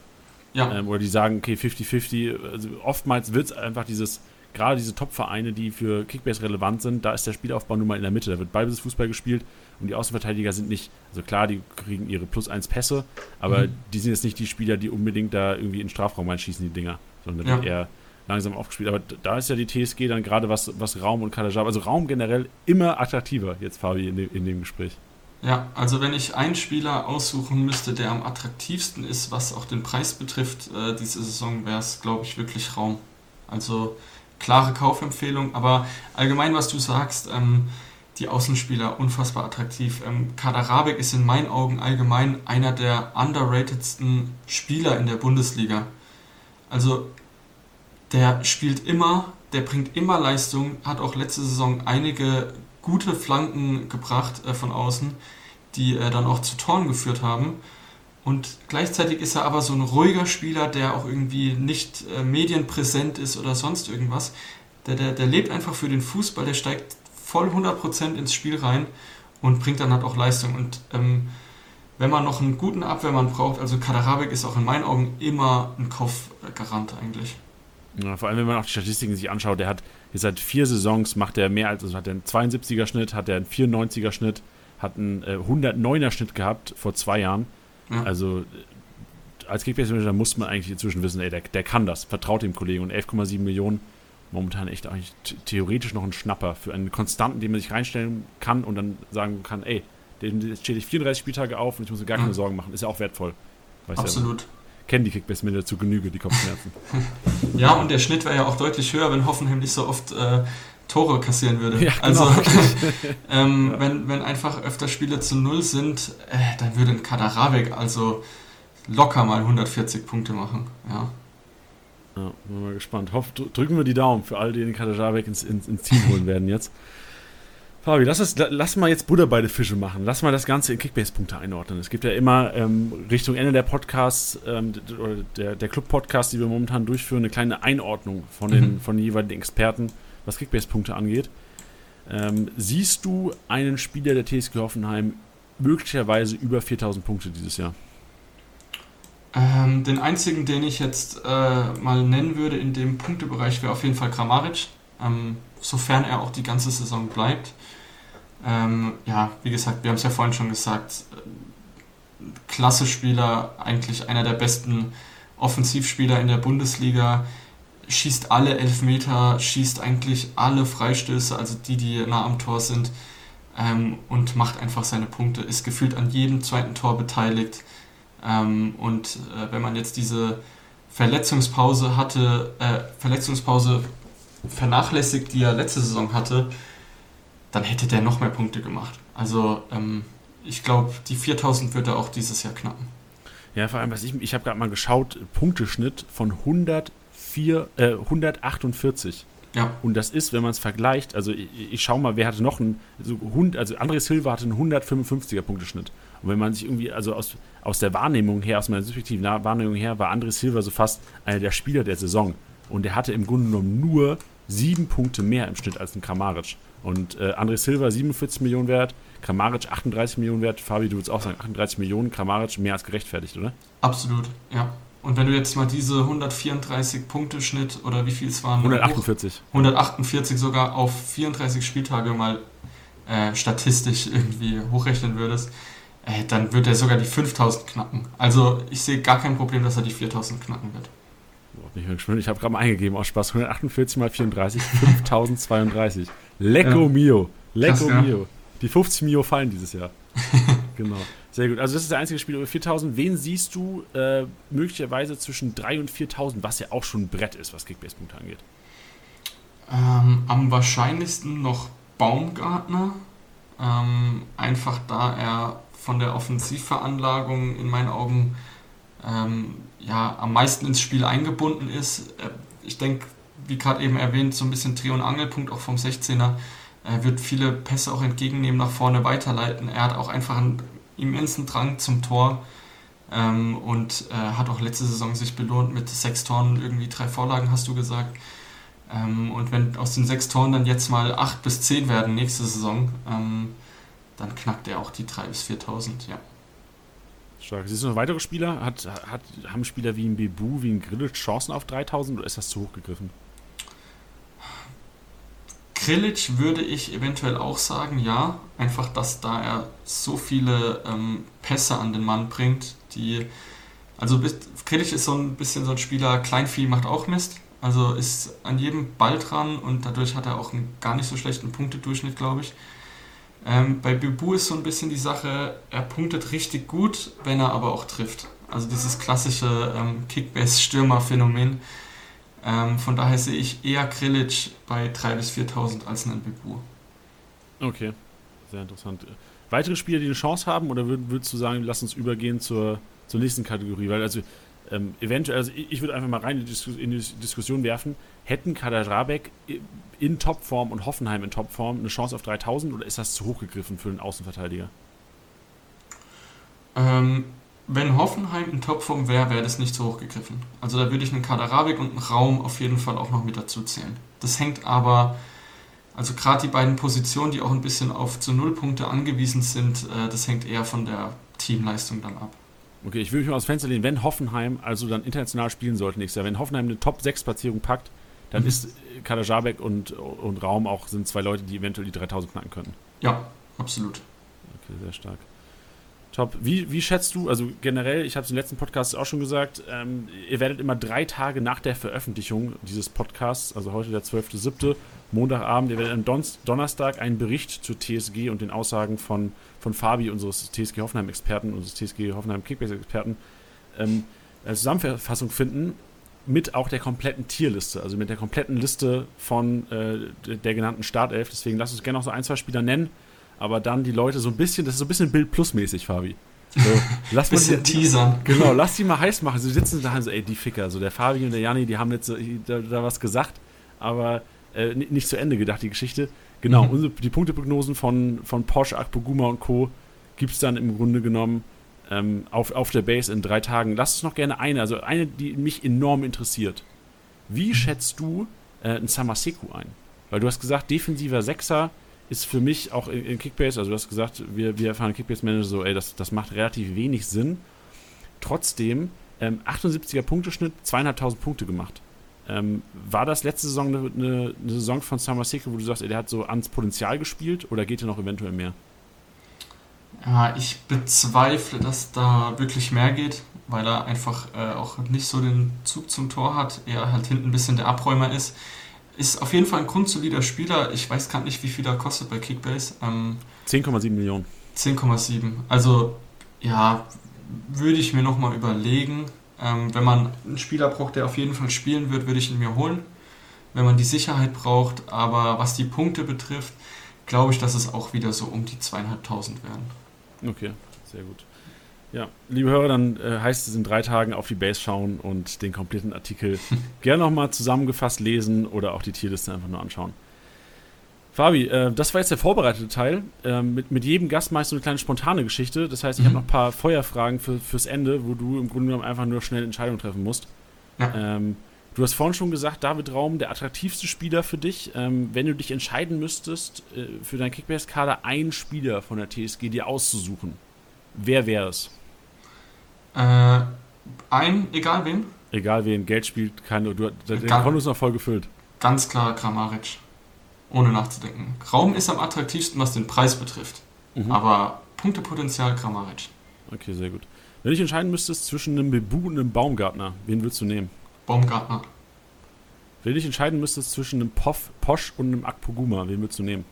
Ja. Ähm, oder die sagen, okay, 50-50. Also oftmals wird es einfach dieses, gerade diese Top-Vereine, die für Kickbase relevant sind, da ist der Spielaufbau nun mal in der Mitte. Da wird Ballbesitz Fußball gespielt und die Außenverteidiger sind nicht, also klar, die kriegen ihre plus 1 Pässe, aber mhm. die sind jetzt nicht die Spieler, die unbedingt da irgendwie in den Strafraum reinschießen, die Dinger, sondern ja. eher langsam aufgespielt. Aber da ist ja die TSG dann gerade was, was Raum und Kalajab, also Raum generell immer attraktiver, jetzt Fabi in, de, in dem Gespräch. Ja, also wenn ich einen Spieler aussuchen müsste, der am attraktivsten ist, was auch den Preis betrifft, äh, diese Saison, wäre es, glaube ich, wirklich Raum. Also klare Kaufempfehlung, aber allgemein, was du sagst, ähm, die Außenspieler unfassbar attraktiv. Ähm, Kader ist in meinen Augen allgemein einer der underratedsten Spieler in der Bundesliga. Also der spielt immer, der bringt immer Leistung, hat auch letzte Saison einige gute Flanken gebracht äh, von außen, die äh, dann auch zu Toren geführt haben. Und gleichzeitig ist er aber so ein ruhiger Spieler, der auch irgendwie nicht äh, medienpräsent ist oder sonst irgendwas. Der, der, der lebt einfach für den Fußball, der steigt voll 100% ins Spiel rein und bringt dann halt auch Leistung. Und ähm, wenn man noch einen guten Abwehrmann braucht, also Kaderabek ist auch in meinen Augen immer ein Kaufgarant eigentlich. Ja, vor allem, wenn man auch die Statistiken sich anschaut, der hat jetzt seit vier Saisons macht er mehr als, also hat er einen 72er Schnitt, hat er einen 94er Schnitt, hat einen äh, 109er Schnitt gehabt vor zwei Jahren. Ja. Also als Kickbase-Manager muss man eigentlich inzwischen wissen, ey, der, der kann das, vertraut dem Kollegen und 11,7 Millionen momentan echt eigentlich theoretisch noch ein Schnapper für einen Konstanten, den man sich reinstellen kann und dann sagen kann, ey, jetzt stehe ich 34 Spieltage auf und ich muss mir gar keine mhm. Sorgen machen. Ist ja auch wertvoll. Weiß Absolut. Ja, kennen die Kickbase-Manager zu Genüge, die Kopfschmerzen. [laughs] ja, und der Schnitt wäre ja auch deutlich höher, wenn Hoffenheim nicht so oft äh, Tore kassieren würde. [laughs] Ja, genau. Also, [laughs] ähm, ja. wenn, wenn einfach öfter Spiele zu Null sind, äh, dann würde ein Kaderabek also locker mal 140 Punkte machen. Ja. Ja, bin mal gespannt. Hoff, drücken wir die Daumen für all die den Kaderabek ins, ins, ins Team holen werden jetzt. Fabi, lass, es, lass mal jetzt Butter bei den Fische machen. Lass mal das Ganze in Kickbase-Punkte einordnen. Es gibt ja immer ähm, Richtung Ende der Podcasts, ähm, oder der, der Club-Podcast, die wir momentan durchführen, eine kleine Einordnung von den, mhm. von den jeweiligen Experten, was Kickbase-Punkte angeht. Ähm, siehst du einen Spieler der TSG Hoffenheim möglicherweise über 4000 Punkte dieses Jahr? Ähm, den einzigen, den ich jetzt äh, mal nennen würde in dem Punktebereich, wäre auf jeden Fall Kramaric, ähm, sofern er auch die ganze Saison bleibt. Ähm, ja, wie gesagt, wir haben es ja vorhin schon gesagt, klasse Spieler, eigentlich einer der besten Offensivspieler in der Bundesliga, schießt alle Elfmeter, schießt eigentlich alle Freistöße, also die, die nah am Tor sind. ähm, und macht einfach seine Punkte, ist gefühlt an jedem zweiten Tor beteiligt. Ähm, und äh, wenn man jetzt diese Verletzungspause hatte, äh, Verletzungspause vernachlässigt, die er letzte Saison hatte, dann hätte der noch mehr Punkte gemacht. Also ähm, ich glaube, die 4000 wird er auch dieses Jahr knacken. Ja, vor allem, was ich, ich habe gerade mal geschaut, Punkteschnitt von 104, äh, 148. Ja. Und das ist, wenn man es vergleicht, also ich, ich schaue mal, wer hatte noch einen, also, also André Silva hatte einen 155er Punkteschnitt. Und wenn man sich irgendwie, also aus, aus der Wahrnehmung her, aus meiner subjektiven Wahrnehmung her, war André Silva so fast einer der Spieler der Saison. Und er hatte im Grunde genommen nur sieben Punkte mehr im Schnitt als ein Kramaric. Und äh, André Silva 47 Millionen wert, Kramaric 38 Millionen wert. Fabi, du würdest auch sagen, 38 Millionen, Kramaric mehr als gerechtfertigt, oder? Absolut, ja. Und wenn du jetzt mal diese 134 Punkte Schnitt oder wie viel es waren? 148. 148 sogar auf 34 Spieltage mal äh, statistisch irgendwie hochrechnen würdest, äh, dann wird er sogar die 5000 knacken. Also ich sehe gar kein Problem, dass er die 4000 knacken wird. Ich habe gerade mal eingegeben, aus Spaß, 148 mal 34, 5032. [laughs] Lecco ja. mio. Lecco Krass, mio. Ja. Die 50 Mio fallen dieses Jahr. [laughs] genau. Sehr gut. Also das ist der einzige Spiel über 4000. Wen siehst du äh, möglicherweise zwischen 3 und 4000, was ja auch schon ein Brett ist, was Kickbase-Punkte angeht? Ähm, am wahrscheinlichsten noch Baumgartner. Ähm, einfach da er von der Offensivveranlagung in meinen Augen ähm, ja, am meisten ins Spiel eingebunden ist. Äh, ich denke, wie gerade eben erwähnt, so ein bisschen Dreh- und Angelpunkt auch vom 16er. Er wird viele Pässe auch entgegennehmen, nach vorne weiterleiten. Er hat auch einfach einen immensen Drang zum Tor ähm, und äh, hat auch letzte Saison sich belohnt mit sechs Toren, irgendwie drei Vorlagen, hast du gesagt. Ähm, und wenn aus den sechs Toren dann jetzt mal acht bis zehn werden nächste Saison, ähm, dann knackt er auch die drei bis 4.000, ja. Stark. Siehst du noch weitere Spieler? Hat, hat, haben Spieler wie ein Bebu, wie ein Grillitsch Chancen auf 3000 oder ist das zu hoch gegriffen? Krilic würde ich eventuell auch sagen, ja. Einfach, dass da er so viele ähm, Pässe an den Mann bringt, die. Also Krilic ist so ein bisschen so ein Spieler, Kleinvieh macht auch Mist. Also ist an jedem Ball dran und dadurch hat er auch einen gar nicht so schlechten Punktedurchschnitt, glaube ich. Ähm, bei Bibu ist so ein bisschen die Sache, er punktet richtig gut, wenn er aber auch trifft. Also dieses klassische ähm, Kickbase-Stürmer-Phänomen. Ähm, von daher sehe ich eher Krilic bei 3.000 bis 4.000 als einen Bibu. Okay, sehr interessant. Weitere Spieler, die eine Chance haben, oder würd, würdest du sagen, lass uns übergehen zur, zur nächsten Kategorie? Weil also ähm, eventuell, also ich, ich würde einfach mal rein in die, Diskus in die Diskussion werfen, hätten Kader Rabeck in Topform und Hoffenheim in Topform eine Chance auf 3000 oder ist das zu hoch gegriffen für einen Außenverteidiger? Ähm, wenn Hoffenheim in Topform wäre, wäre das nicht so hoch gegriffen. Also da würde ich einen Kaderabik und einen Raum auf jeden Fall auch noch mit dazu zählen. Das hängt aber, also gerade die beiden Positionen, die auch ein bisschen auf zu Nullpunkte angewiesen sind, äh, das hängt eher von der Teamleistung dann ab. Okay, ich würde mich mal aus Fenster lehnen, wenn Hoffenheim also dann international spielen sollte nächstes Jahr, wenn Hoffenheim eine Top-6-Platzierung packt, dann mhm. ist Kader Jabek und, und Raum auch sind zwei Leute, die eventuell die 3000 knacken können. Ja, absolut. Okay, sehr stark. Top. Wie, wie schätzt du, also generell, ich habe es im letzten Podcast auch schon gesagt, ähm, ihr werdet immer drei Tage nach der Veröffentlichung dieses Podcasts, also heute der 12.07., Montagabend, ihr werdet am Don Donnerstag einen Bericht zur TSG und den Aussagen von, von Fabi, unseres TSG Hoffenheim-Experten, unseres TSG Hoffenheim Kickbase-Experten, ähm, als Zusammenfassung finden mit auch der kompletten Tierliste, also mit der kompletten Liste von äh, der genannten Startelf. Deswegen lass uns gerne noch so ein, zwei Spieler nennen aber dann die Leute so ein bisschen, das ist so ein bisschen Bild Plus mäßig, Fabi. So, [laughs] lass bisschen die, teasern. Genau, lass die mal heiß machen. Sie sitzen da so, ey, die Ficker, so der Fabi und der Janni, die haben jetzt so, da, da, was gesagt, aber äh, nicht zu Ende gedacht, die Geschichte. Genau, mhm. unsere, die Punkteprognosen von, von Porsche, Akpoguma und Co. gibt es dann im Grunde genommen ähm, auf, auf der Base in drei Tagen. Lass uns noch gerne eine, also eine, die mich enorm interessiert. Wie mhm. schätzt du äh, einen Samaseku ein? Weil du hast gesagt, defensiver Sechser, ist für mich auch in, in Kickbase, also du hast gesagt, wir, wir erfahren Kickbase-Manager so, ey, das, das macht relativ wenig Sinn. Trotzdem, ähm, 78er Punkteschnitt, zweieinhalbtausend Punkte gemacht. Ähm, war das letzte Saison eine, eine, eine Saison von Samaseko, wo du sagst, ey, der hat so ans Potenzial gespielt oder geht er noch eventuell mehr? Ja, ich bezweifle, dass da wirklich mehr geht, weil er einfach äh, auch nicht so den Zug zum Tor hat, er halt hinten ein bisschen der Abräumer ist. Ist auf jeden Fall ein grundsolider Spieler. Ich weiß gar nicht, wie viel er kostet bei Kickbase. Ähm, 10,7 Millionen. 10,7. Also, ja, würde ich mir nochmal überlegen. Ähm, wenn man einen Spieler braucht, der auf jeden Fall spielen wird, würde ich ihn mir holen. Wenn man die Sicherheit braucht, aber was die Punkte betrifft, glaube ich, dass es auch wieder so um die zweieinhalbtausend werden. Okay, sehr gut. Ja, liebe Hörer, dann äh, heißt es in drei Tagen auf die Base schauen und den kompletten Artikel [laughs] gerne nochmal zusammengefasst lesen oder auch die Tierliste einfach nur anschauen. Fabi, äh, das war jetzt der vorbereitete Teil. Ähm, mit, mit jedem Gast machst du eine kleine spontane Geschichte. Das heißt, ich mhm. habe noch ein paar Feuerfragen für, fürs Ende, wo du im Grunde genommen einfach nur schnell Entscheidungen treffen musst. Ja. Ähm, du hast vorhin schon gesagt, David Raum, der attraktivste Spieler für dich. Ähm, wenn du dich entscheiden müsstest, äh, für deinen Kickbase-Kader einen Spieler von der TSG dir auszusuchen, wer wäre es? Äh, ein, egal wen? Egal wen, Geld spielt keine. Du, der Konto ist noch voll gefüllt. Ganz klar Kramaric ohne nachzudenken. Raum ist am attraktivsten, was den Preis betrifft. Mhm. Aber Punktepotenzial Kramaric. Okay, sehr gut. Wenn ich entscheiden müsstest zwischen einem Bebu und einem Baumgartner, wen würdest du nehmen? Baumgartner. Wenn ich entscheiden müsstest zwischen einem Poff, Posch und einem Akpoguma, wen würdest du nehmen?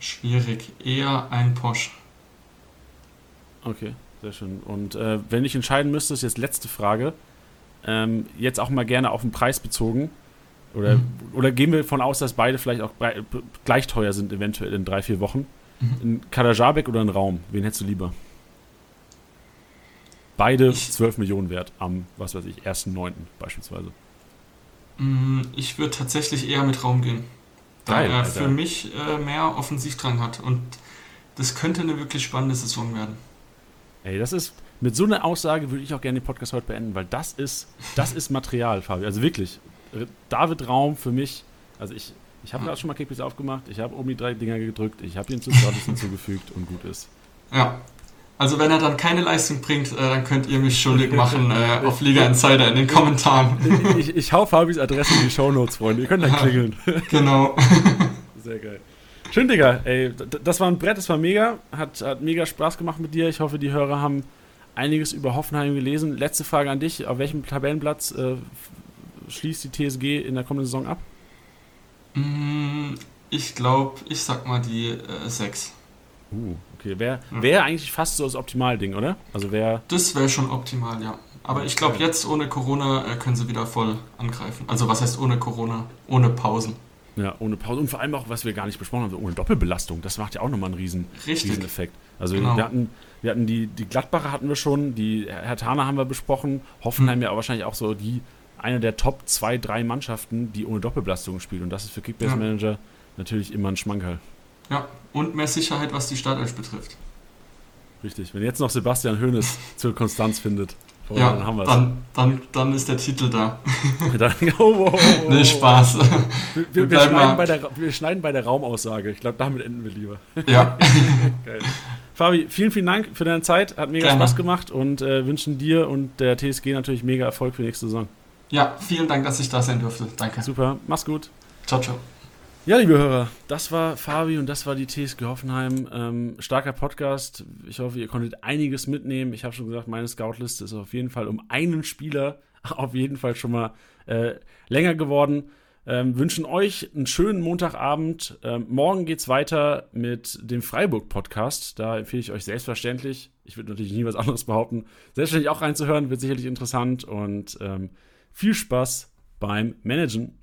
Schwierig. Eher ein Posch. Okay, sehr schön. Und äh, wenn ich entscheiden müsstest, jetzt letzte Frage, ähm, jetzt auch mal gerne auf den Preis bezogen, oder, mhm. oder gehen wir davon aus, dass beide vielleicht auch gleich teuer sind, eventuell in drei, vier Wochen? Mhm. Ein Kadajabek oder ein Raum? Wen hättest du lieber? Beide ich, 12 Millionen wert am, was weiß ich, 1.9. beispielsweise. Mm, ich würde tatsächlich eher mit Raum gehen. Da er für mich äh, mehr Offensivdrang hat. Und das könnte eine wirklich spannende Saison werden. Ey, das ist. Mit so einer Aussage würde ich auch gerne den Podcast heute beenden, weil das ist, das ist Material, Fabi. Also wirklich. David Raum für mich, also ich, ich habe gerade schon mal Kickbase aufgemacht, ich habe oben die drei Dinger gedrückt, ich habe ihn zu Status hinzugefügt und gut ist. Ja. Also wenn er dann keine Leistung bringt, äh, dann könnt ihr mich schuldig machen äh, auf Liga Insider in den Kommentaren. ich, ich hau Fabis Adresse in die Shownotes, Freunde. Ihr könnt dann klingeln. genau. Sehr geil. Schön, Digga. Ey, das war ein Brett, das war mega. Hat, hat mega Spaß gemacht mit dir. Ich hoffe, die Hörer haben einiges über Hoffenheim gelesen. Letzte Frage an dich. Auf welchem Tabellenplatz äh, schließt die TSG in der kommenden Saison ab? Mm, ich glaube, ich sag mal die äh, 6. Uh, okay. Wäre wär eigentlich fast so das Optimalding, oder? Also wär das wäre schon optimal, ja. Aber ich glaube, jetzt ohne Corona äh, können sie wieder voll angreifen. Also was heißt ohne Corona? Ohne Pausen. Ja, ohne Pause. Und vor allem auch, was wir gar nicht besprochen haben, ohne Doppelbelastung. Das macht ja auch nochmal einen riesen, riesen Effekt. Also genau. wir hatten, wir hatten die, die Gladbacher hatten wir schon, die Herr Tana haben wir besprochen, Hoffenheim hm. ja wahrscheinlich auch so die eine der Top 2, 3 Mannschaften, die ohne Doppelbelastung spielt. Und das ist für Kickbase Manager ja. natürlich immer ein Schmankerl. Ja, und mehr Sicherheit, was die Startelf betrifft. Richtig. Wenn jetzt noch Sebastian Hoeneß [laughs] zur Konstanz findet, oh, ja, dann haben wir es. Dann, dann, dann ist der Titel da. [laughs] dann, [laughs] oh, oh, oh, oh, nee, Spaß. Wir, wir, wir, schneiden bei der, wir schneiden bei der Raumaussage. Ich glaube, damit enden wir lieber. Ja. [laughs] Geil. Fabi, vielen, vielen Dank für deine Zeit. Hat mega Gerne. Spaß gemacht und äh, wünschen dir und der TSG natürlich mega Erfolg für die nächste Saison. Ja, vielen Dank, dass ich da sein durfte. Danke. Super, mach's gut. Ciao, ciao. Ja, liebe Hörer, das war Fabi und das war die TSG Hoffenheim. Ähm, starker Podcast. Ich hoffe, ihr konntet einiges mitnehmen. Ich habe schon gesagt, meine Scoutliste ist auf jeden Fall um einen Spieler [laughs] auf jeden Fall schon mal äh, länger geworden. Ähm, wünschen euch einen schönen Montagabend. Ähm, morgen geht's weiter mit dem Freiburg-Podcast. Da empfehle ich euch selbstverständlich, ich würde natürlich nie was [laughs] anderes behaupten, selbstverständlich auch reinzuhören, wird sicherlich interessant und ähm, viel Spaß beim Managen.